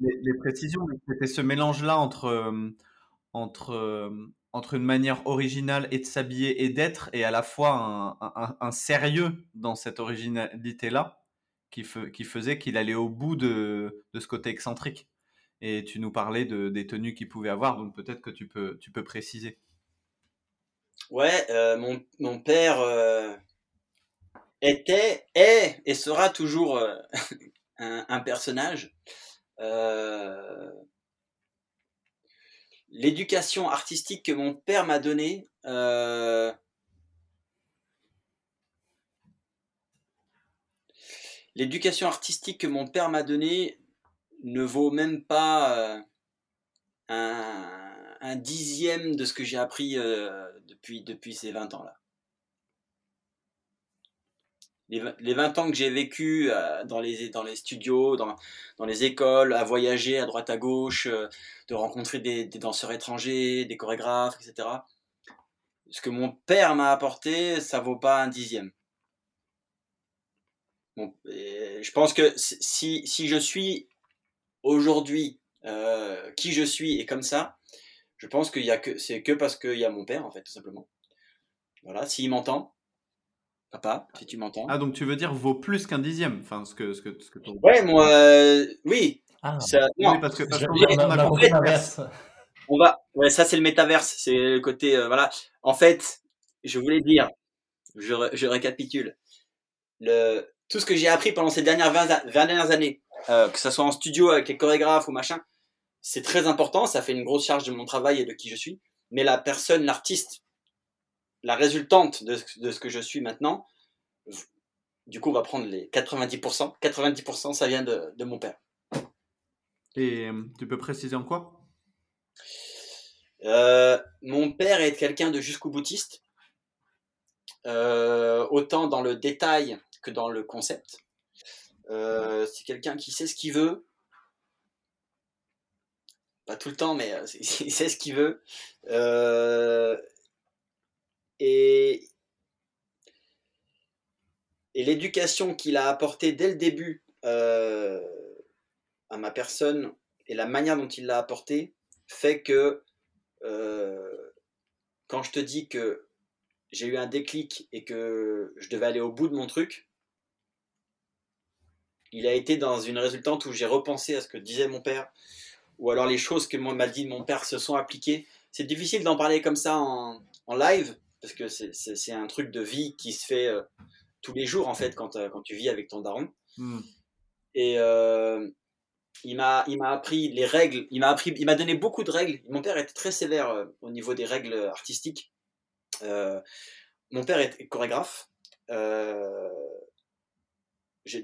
D: les, précisions. C'était ce mélange-là entre, euh, entre, euh, entre une manière originale et de s'habiller et d'être, et à la fois un sérieux dans cette originalité-là, qui, faisait qu'il allait au bout de, ce côté excentrique. Et tu nous parlais de, des tenues qu'il pouvait avoir, donc peut-être que tu peux, préciser.
C: Ouais, euh, mon, père euh, était, est et sera toujours euh, un, personnage. L'éducation artistique que mon père m'a donnée, l'éducation artistique que mon père m'a donnée ne vaut même pas euh, un, dixième de ce que j'ai appris euh, depuis, ces 20 ans-là. Les, vingt- les 20 ans que j'ai vécu euh, dans, les, studios, dans, les écoles, à voyager à droite à gauche, de rencontrer des, des danseurs étrangers, des chorégraphes, etc. Ce que mon père m'a apporté, ça vaut pas un dixième. Bon, et je pense que si, si je suis aujourd'hui euh, qui je suis et comme ça, je pense qu'il y a que c'est que parce qu'il y a mon père en fait tout simplement. Voilà, s'il m'entend, papa, si tu m'entends.
D: Ah, donc tu veux dire vaut plus qu'un dixième Enfin, ce que, ce que, ce que ton-
C: Ouais, moi, euh, oui.
B: Ah,
C: ça- non,
D: Oui, parce que, parce qu'on
B: on
D: a-
B: a-
D: compris
C: va. Ouais, ça c'est le métaverse, c'est le côté. euh, voilà. En fait, je voulais dire, je, je récapitule. Le, tout ce que j'ai appris pendant ces dernières 20, a- 20 dernières années, euh, que ce soit en studio avec les chorégraphes ou machin, c'est très important. Ça fait une grosse charge de mon travail et de qui je suis. Mais la personne, l'artiste, la résultante de, ce- de ce que je suis maintenant, du coup, on va prendre les 90%. 90%, ça vient de, de mon père.
D: Et euh, tu peux préciser en quoi?
C: Euh, mon père est quelqu'un de jusqu'au boutiste, euh, autant dans le détail que dans le concept. Euh, c'est quelqu'un qui sait ce qu'il veut. Pas tout le temps, mais euh, il sait ce qu'il veut. Euh, et l'éducation qu'il a apportée dès le début à ma personne et la manière dont il l'a apportée fait que quand je te dis que j'ai eu un déclic et que je devais aller au bout de mon truc, il a été dans une résultante où j'ai repensé à ce que disait mon père, ou alors les choses que m'a dit mon père se sont appliquées. C'est difficile d'en parler comme ça en, en live, parce que c'est- un truc de vie qui se fait euh, tous les jours, en fait, quand, euh, quand tu vis avec ton daron.
D: Hmm.
C: Et euh, il m'a appris les règles, il m'a donné beaucoup de règles. Mon père était très sévère euh, au niveau des règles artistiques. Mon père est chorégraphe.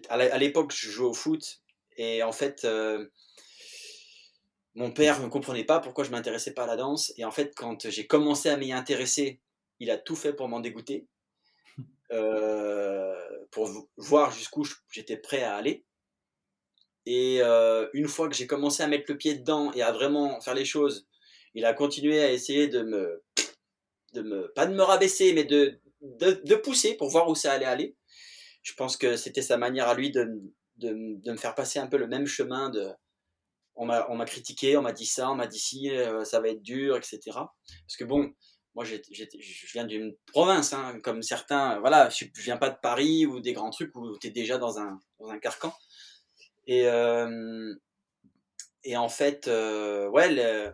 C: À l'é- à l'époque, je jouais au foot et en fait, euh, mon père ne comprenait pas pourquoi je m'intéressais pas à la danse. Et en fait, quand j'ai commencé à m'y intéresser, il a tout fait pour m'en dégoûter, euh, pour voir jusqu'où j'étais prêt à aller. Et euh, une fois que j'ai commencé à mettre le pied dedans et à vraiment faire les choses, il a continué à essayer de me, de me pas de me rabaisser, mais de, de, de pousser pour voir où ça allait aller. Je pense que c'était sa manière à lui de, de, me faire passer un peu le même chemin de, on m'a critiqué, on m'a dit ça, on m'a dit si, euh, ça va être dur, etc. Parce que bon, moi je viens d'une province, hein, comme certains, voilà, je, je viens pas de Paris ou des grands trucs où tu es déjà dans un, dans un carcan. Et, euh, et en fait, euh, ouais,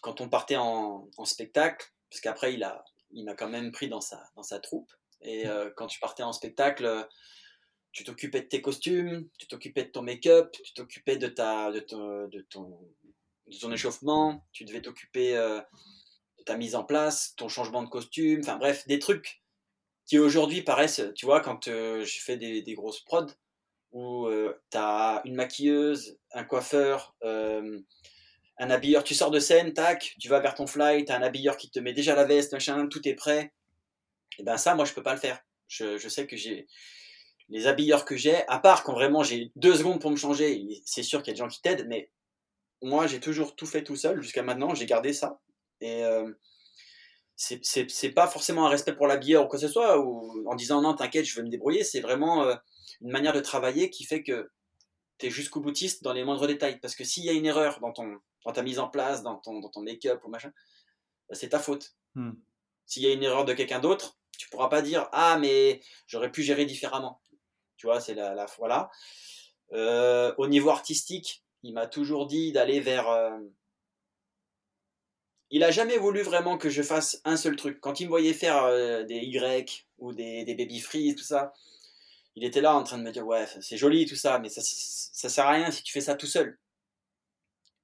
C: quand on partait en, en spectacle, parce qu'après il a, il m'a quand même pris dans sa, dans sa troupe. Et euh, quand tu partais en spectacle, euh, tu t'occupais de tes costumes, tu t'occupais de ton make-up, tu t'occupais de ta, de ton, de ton, de ton échauffement, tu devais t'occuper euh, de ta mise en place, ton changement de costume, enfin bref, des trucs qui aujourd'hui paraissent, tu vois, quand euh, j'ai fait des, des grosses prods où tu as une maquilleuse, un coiffeur, un habilleur, tu sors de scène, tac, tu vas vers ton fly, tu as un habilleur qui te met déjà la veste, machin, tout est prêt. Et ben ça, moi, je peux pas le faire. Je, je sais que j'ai les habilleurs que j'ai, à part quand vraiment j'ai deux secondes pour me changer, c'est sûr qu'il y a des gens qui t'aident, mais moi, j'ai toujours tout fait tout seul jusqu'à maintenant, j'ai gardé ça. Et euh, c'est- pas forcément un respect pour l'habilleur ou quoi que ce soit, ou en disant non, t'inquiète, je vais me débrouiller, c'est vraiment euh, une manière de travailler qui fait que tu es jusqu'au boutiste dans les moindres détails. Parce que s'il y a une erreur dans, ton, dans ta mise en place, dans ton, dans ton make-up ou machin, bah, c'est ta faute.
D: Hmm.
C: S'il y a une erreur de quelqu'un d'autre, tu pourras pas dire Ah, mais j'aurais pu gérer différemment. Tu vois, c'est la, la voilà. Euh, au niveau artistique, il m'a toujours dit d'aller vers. euh, Il a jamais voulu vraiment que je fasse un seul truc. Quand il me voyait faire euh, des Y ou des, baby freeze, tout ça, il était là en train de me dire Ouais, c'est joli tout ça, mais ça, ça sert à rien si tu fais ça tout seul.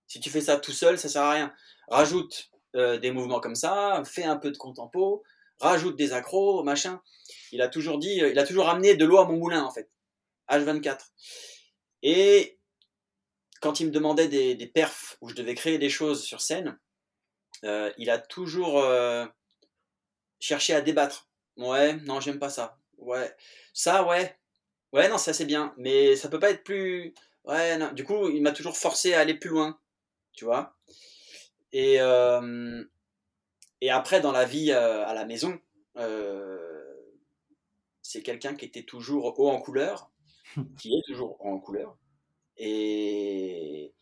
C: Si tu fais ça tout seul, ça sert à rien. Rajoute des mouvements comme ça, fais un peu de contempo, rajoute des accros, machin. Il a toujours dit, euh, il a toujours amené de l'eau à mon moulin en fait. H24. Et quand il me demandait des, perfs où je devais créer des choses sur scène, euh, il a toujours euh, cherché à débattre. Ouais, non, j'aime pas ça. Ouais, ça, ouais. Ouais, non, ça c'est bien, mais ça peut pas être plus. Ouais, non. Du coup, il m'a toujours forcé à aller plus loin, tu vois. Et, et après, dans la vie euh, à la maison, euh, c'est quelqu'un qui était toujours haut en couleur, qui est toujours haut en couleur. Et,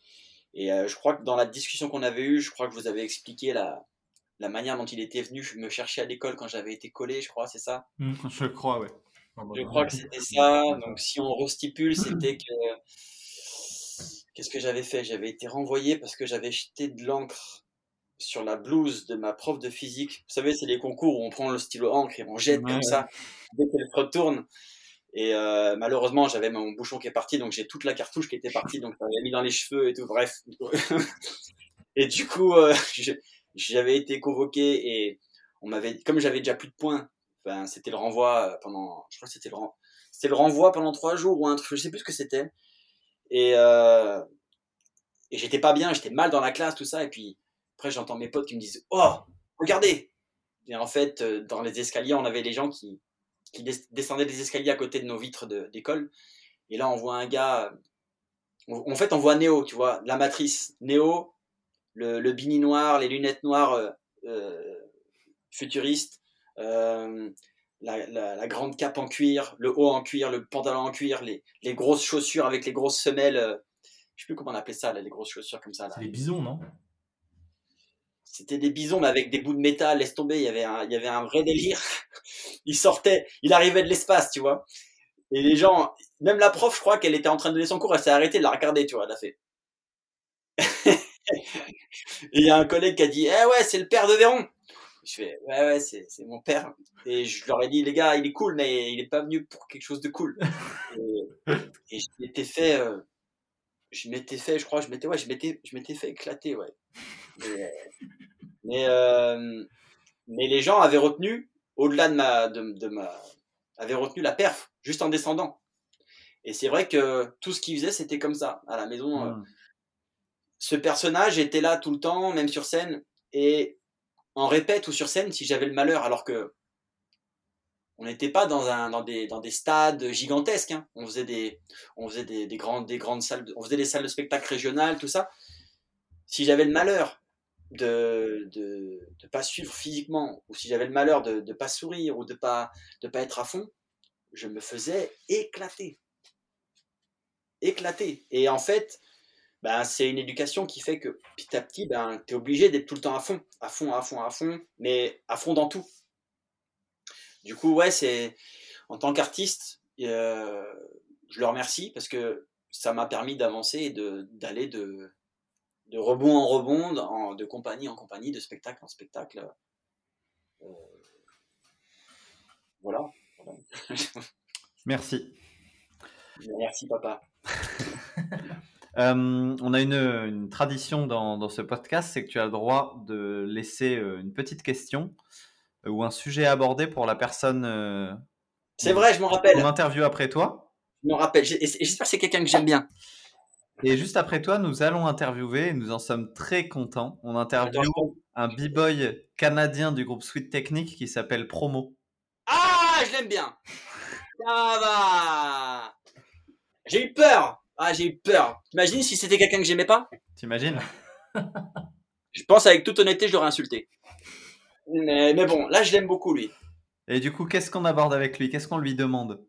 C: et euh, je crois que dans la discussion qu'on avait eue, je crois que vous avez expliqué la, la manière dont il était venu me chercher à l'école quand j'avais été collé, je crois, c'est ça?
D: Je crois, ouais.
C: Je crois que c'était ça. Donc si on restipule, c'était que... Qu'est-ce que j'avais fait? J'avais été renvoyé parce que j'avais jeté de l'encre sur la blouse de ma prof de physique. Vous savez, c'est les concours où on prend le stylo encre et on jette
D: Ouais,
C: comme ça dès qu'elle se retourne. Et euh, malheureusement, j'avais mon bouchon qui est parti, donc j'ai toute la cartouche qui était partie, donc j'avais mis dans les cheveux et tout. Bref. et du coup, euh, j'avais été convoqué et on m'avait, comme j'avais déjà plus de points, ben, c'était le renvoi pendant, je crois que c'était le, ren- c'était le renvoi pendant trois jours ou un truc, je sais plus ce que c'était. Et, euh, et j'étais pas bien, j'étais mal dans la classe, tout ça. Et puis après, j'entends mes potes qui me disent Oh, regardez Et en fait, euh, dans les escaliers, on avait les gens qui, qui des- descendaient des escaliers à côté de nos vitres d'école. Et là, on voit un gars. En fait, on voit Néo, tu vois, la matrice. Néo, le, le bini noir, les lunettes noires euh, euh, futuristes, la, la- grande cape en cuir, le haut en cuir, le pantalon en cuir, les, les grosses chaussures avec les grosses semelles. je sais plus comment on appelait ça, les grosses chaussures comme ça.
B: Les bisons, non?
C: C'était des bisons, mais avec des bouts de métal, laisse tomber, il y avait un, il y avait un vrai délire. il sortait, il arrivait de l'espace, tu vois. Et les gens, même la prof, je crois qu'elle était en train de donner son cours, elle s'est arrêtée de la regarder, tu vois, elle a fait. Il y a un collègue qui a dit, eh ouais, c'est le père de Véron. Je fais, ouais, ouais, c'est, c'est mon père. Et je leur ai dit, les gars, il est cool, mais il est pas venu pour quelque chose de cool. Et, et je m'étais fait, euh, je m'étais fait, je crois, je m'étais, ouais, je m'étais, je m'étais fait éclater, ouais. Mais, euh, mais, euh, mais les gens avaient retenu, au-delà de ma, de, de ma, avaient retenu la perf, juste en descendant. Et c'est vrai que tout ce qu'ils faisaient, c'était comme ça, à la maison. euh,
D: Hmm.
C: ce personnage était là tout le temps, même sur scène, et en répète ou sur scène si j'avais le malheur, alors que on n'était pas dans, des, stades gigantesques. hein. On faisait, des, grandes, des grandes salles, on faisait des salles de spectacle régionales, tout ça. Si j'avais le malheur de de pas suivre physiquement, ou si j'avais le malheur de ne pas sourire ou de de pas être à fond, je me faisais éclater, éclater. Et en fait, ben, c'est une éducation qui fait que petit à petit, ben, tu es obligé d'être tout le temps à fond, à fond, à fond, à fond, mais à fond dans tout. Du coup, ouais, c'est en tant qu'artiste, euh, je le remercie parce que ça m'a permis d'avancer et d'aller de, de rebond en rebond, en- de compagnie en compagnie, de spectacle en spectacle. Euh, voilà.
D: Merci.
C: Merci, papa.
D: Euh, on a une, une tradition dans, dans ce podcast, c'est que tu as le droit de laisser une petite question ou un sujet abordé pour la personne euh,
C: C'est vrai, je m'en rappelle.
D: qu'on interview après toi.
C: Je m'en rappelle. J'espère que c'est quelqu'un que j'aime bien.
D: Et juste après toi, nous allons interviewer, et nous en sommes très contents. On interviewe un b-boy canadien du groupe Sweet Technique qui s'appelle Promo.
C: Ah, je l'aime bien. Ça va. J'ai eu peur. Ah, j'ai eu peur. T'imagines si c'était quelqu'un que j'aimais pas?
D: T'imagines?
C: Je pense avec toute honnêteté, je l'aurais insulté. Mais, mais bon, là, je l'aime beaucoup, lui.
D: Et du coup, qu'est-ce qu'on aborde avec lui? Qu'est-ce qu'on lui demande?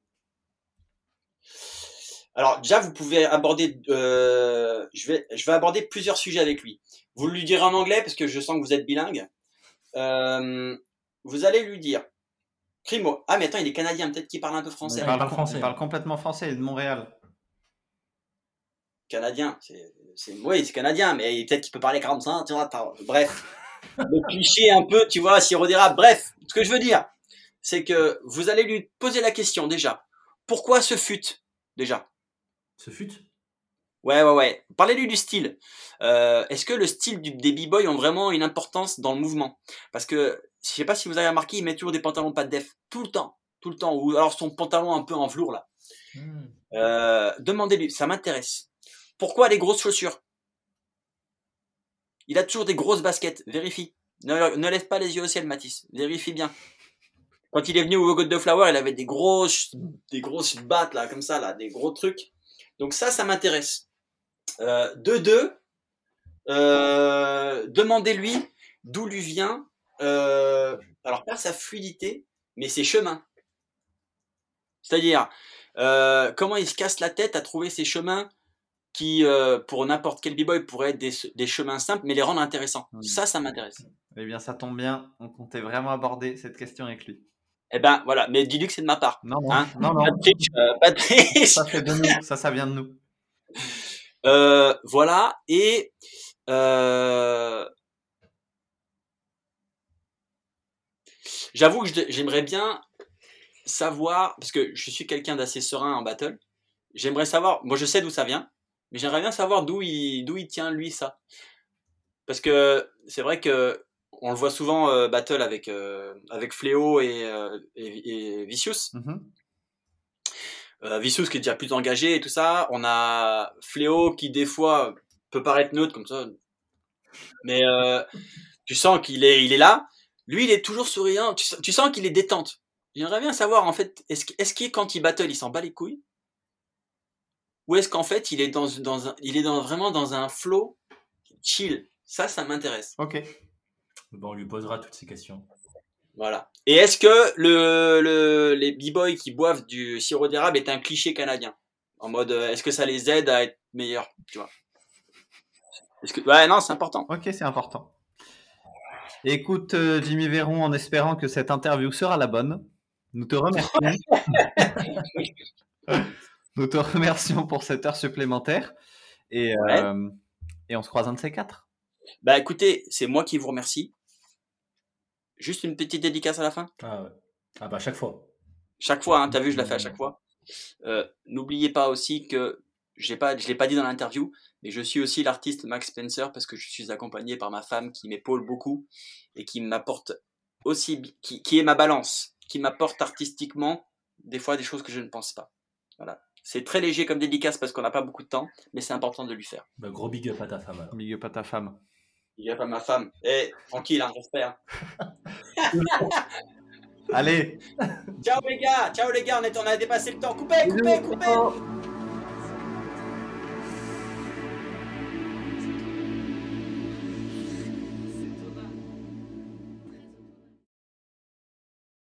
C: Alors, déjà, vous pouvez aborder. euh, je, vais, je vais aborder plusieurs sujets avec lui. Vous lui direz en anglais parce que je sens que vous êtes bilingue. Euh, vous allez lui dire Crimo. Ah, mais attends, il est canadien, peut-être qu'il parle un peu français.
B: Il parle français.
D: il parle complètement français, il est de Montréal.
C: Canadien. C'est, oui, c'est canadien, mais peut-être qu'il peut parler 45, tu vois. Bref. Le cliché un peu, tu vois, sirop d'érable. Bref, ce que je veux dire, c'est que vous allez lui poser la question déjà. Pourquoi ce fut Déjà?
B: Ce fut?
C: Ouais, ouais, ouais. Parlez-lui du style. Euh, Est-ce que le style du, des b-boys ont vraiment une importance dans le mouvement? Parce que, je sais pas si vous avez remarqué, il met toujours des pantalons pas de def. Tout le temps. Tout le temps. Ou alors son pantalon un peu en velours, là.
B: Hmm.
C: Euh, Demandez-lui, ça m'intéresse. Pourquoi les grosses chaussures? Il a toujours des grosses baskets. Vérifie. Ne, lève pas les yeux au ciel, Mathis. Vérifie bien. Quand il est venu au God de Flower, il avait des grosses, des grosses battes là, comme ça, là, des gros trucs. Donc ça, ça m'intéresse. Euh, de deux, euh, demandez-lui d'où lui vient. euh, alors pas sa fluidité, mais ses chemins. C'est-à-dire euh, comment il se casse la tête à trouver ces chemins qui, euh, pour n'importe quel b-boy, pourraient être des, des chemins simples, mais les rendre intéressants. Ça, ça m'intéresse.
D: Eh bien, ça tombe bien, on comptait vraiment aborder cette question avec lui.
C: Eh ben voilà, mais dis-lui que c'est de ma part.
D: Non, non,
C: Hein
D: non, non.
C: Triche, euh, triche.
D: Ça, de nous. Ça, ça vient de nous.
C: Euh, voilà, et euh, j'avoue que j'aimerais bien savoir, parce que je suis quelqu'un d'assez serein en battle, j'aimerais savoir, moi je sais d'où ça vient, mais j'aimerais bien savoir d'où il, d'où il tient lui ça. Parce que c'est vrai que on le voit souvent euh, battle avec, euh, avec Fléau et, euh, et, et Vicious.
D: Mhm.
C: Euh, Vicious qui est déjà plus engagé et tout ça. On a Fléau qui des fois peut paraître neutre comme ça. Mais tu sens qu'il est, il est là. Lui, il est toujours souriant. Tu, sens- tu sens qu'il est détente. J'aimerais bien savoir en fait, est-ce qu'il quand il battle, il s'en bat les couilles? Ou est-ce qu'en fait, il est, dans, dans un, il est dans, vraiment dans un flow chill? Ça, ça m'intéresse.
D: Ok.
B: Bon, on lui posera toutes ces questions.
C: Voilà. Et est-ce que le, le, les b-boys qui boivent du sirop d'érable est un cliché canadien? En mode, euh, est-ce que ça les aide à être meilleurs Tu vois? Est-ce que... Ouais, non, c'est important.
D: Ok, c'est important. Écoute, euh, Jimmy Véron, en espérant que cette interview sera la bonne, nous te remercions. nous te remercions pour cette heure supplémentaire. Et, euh, et on se croise un de ces quatre.
C: Bah écoutez, c'est moi qui vous remercie. Juste une petite dédicace à la fin.
B: Ah ouais. Ah bah chaque fois.
C: Chaque fois, hein, t'as vu, je la fais à chaque fois. Euh, N'oubliez pas aussi que j'ai pas, je l'ai pas dit dans l'interview, mais je suis aussi l'artiste Max Spencer parce que je suis accompagné par ma femme qui m'épaule beaucoup et qui m'apporte aussi, qui, qui est ma balance, qui m'apporte artistiquement des fois des choses que je ne pense pas. Voilà. C'est très léger comme dédicace parce qu'on n'a pas beaucoup de temps, mais c'est important de lui faire.
B: Bah, gros big up à ta femme. alors.
D: Big up à ta femme.
C: Il n'y a pas ma femme. Eh, tranquille, hein, j'espère.
D: Allez,
C: Ciao les gars, ciao les gars, on, est, on a dépassé le temps. Coupez, coupez, coupez.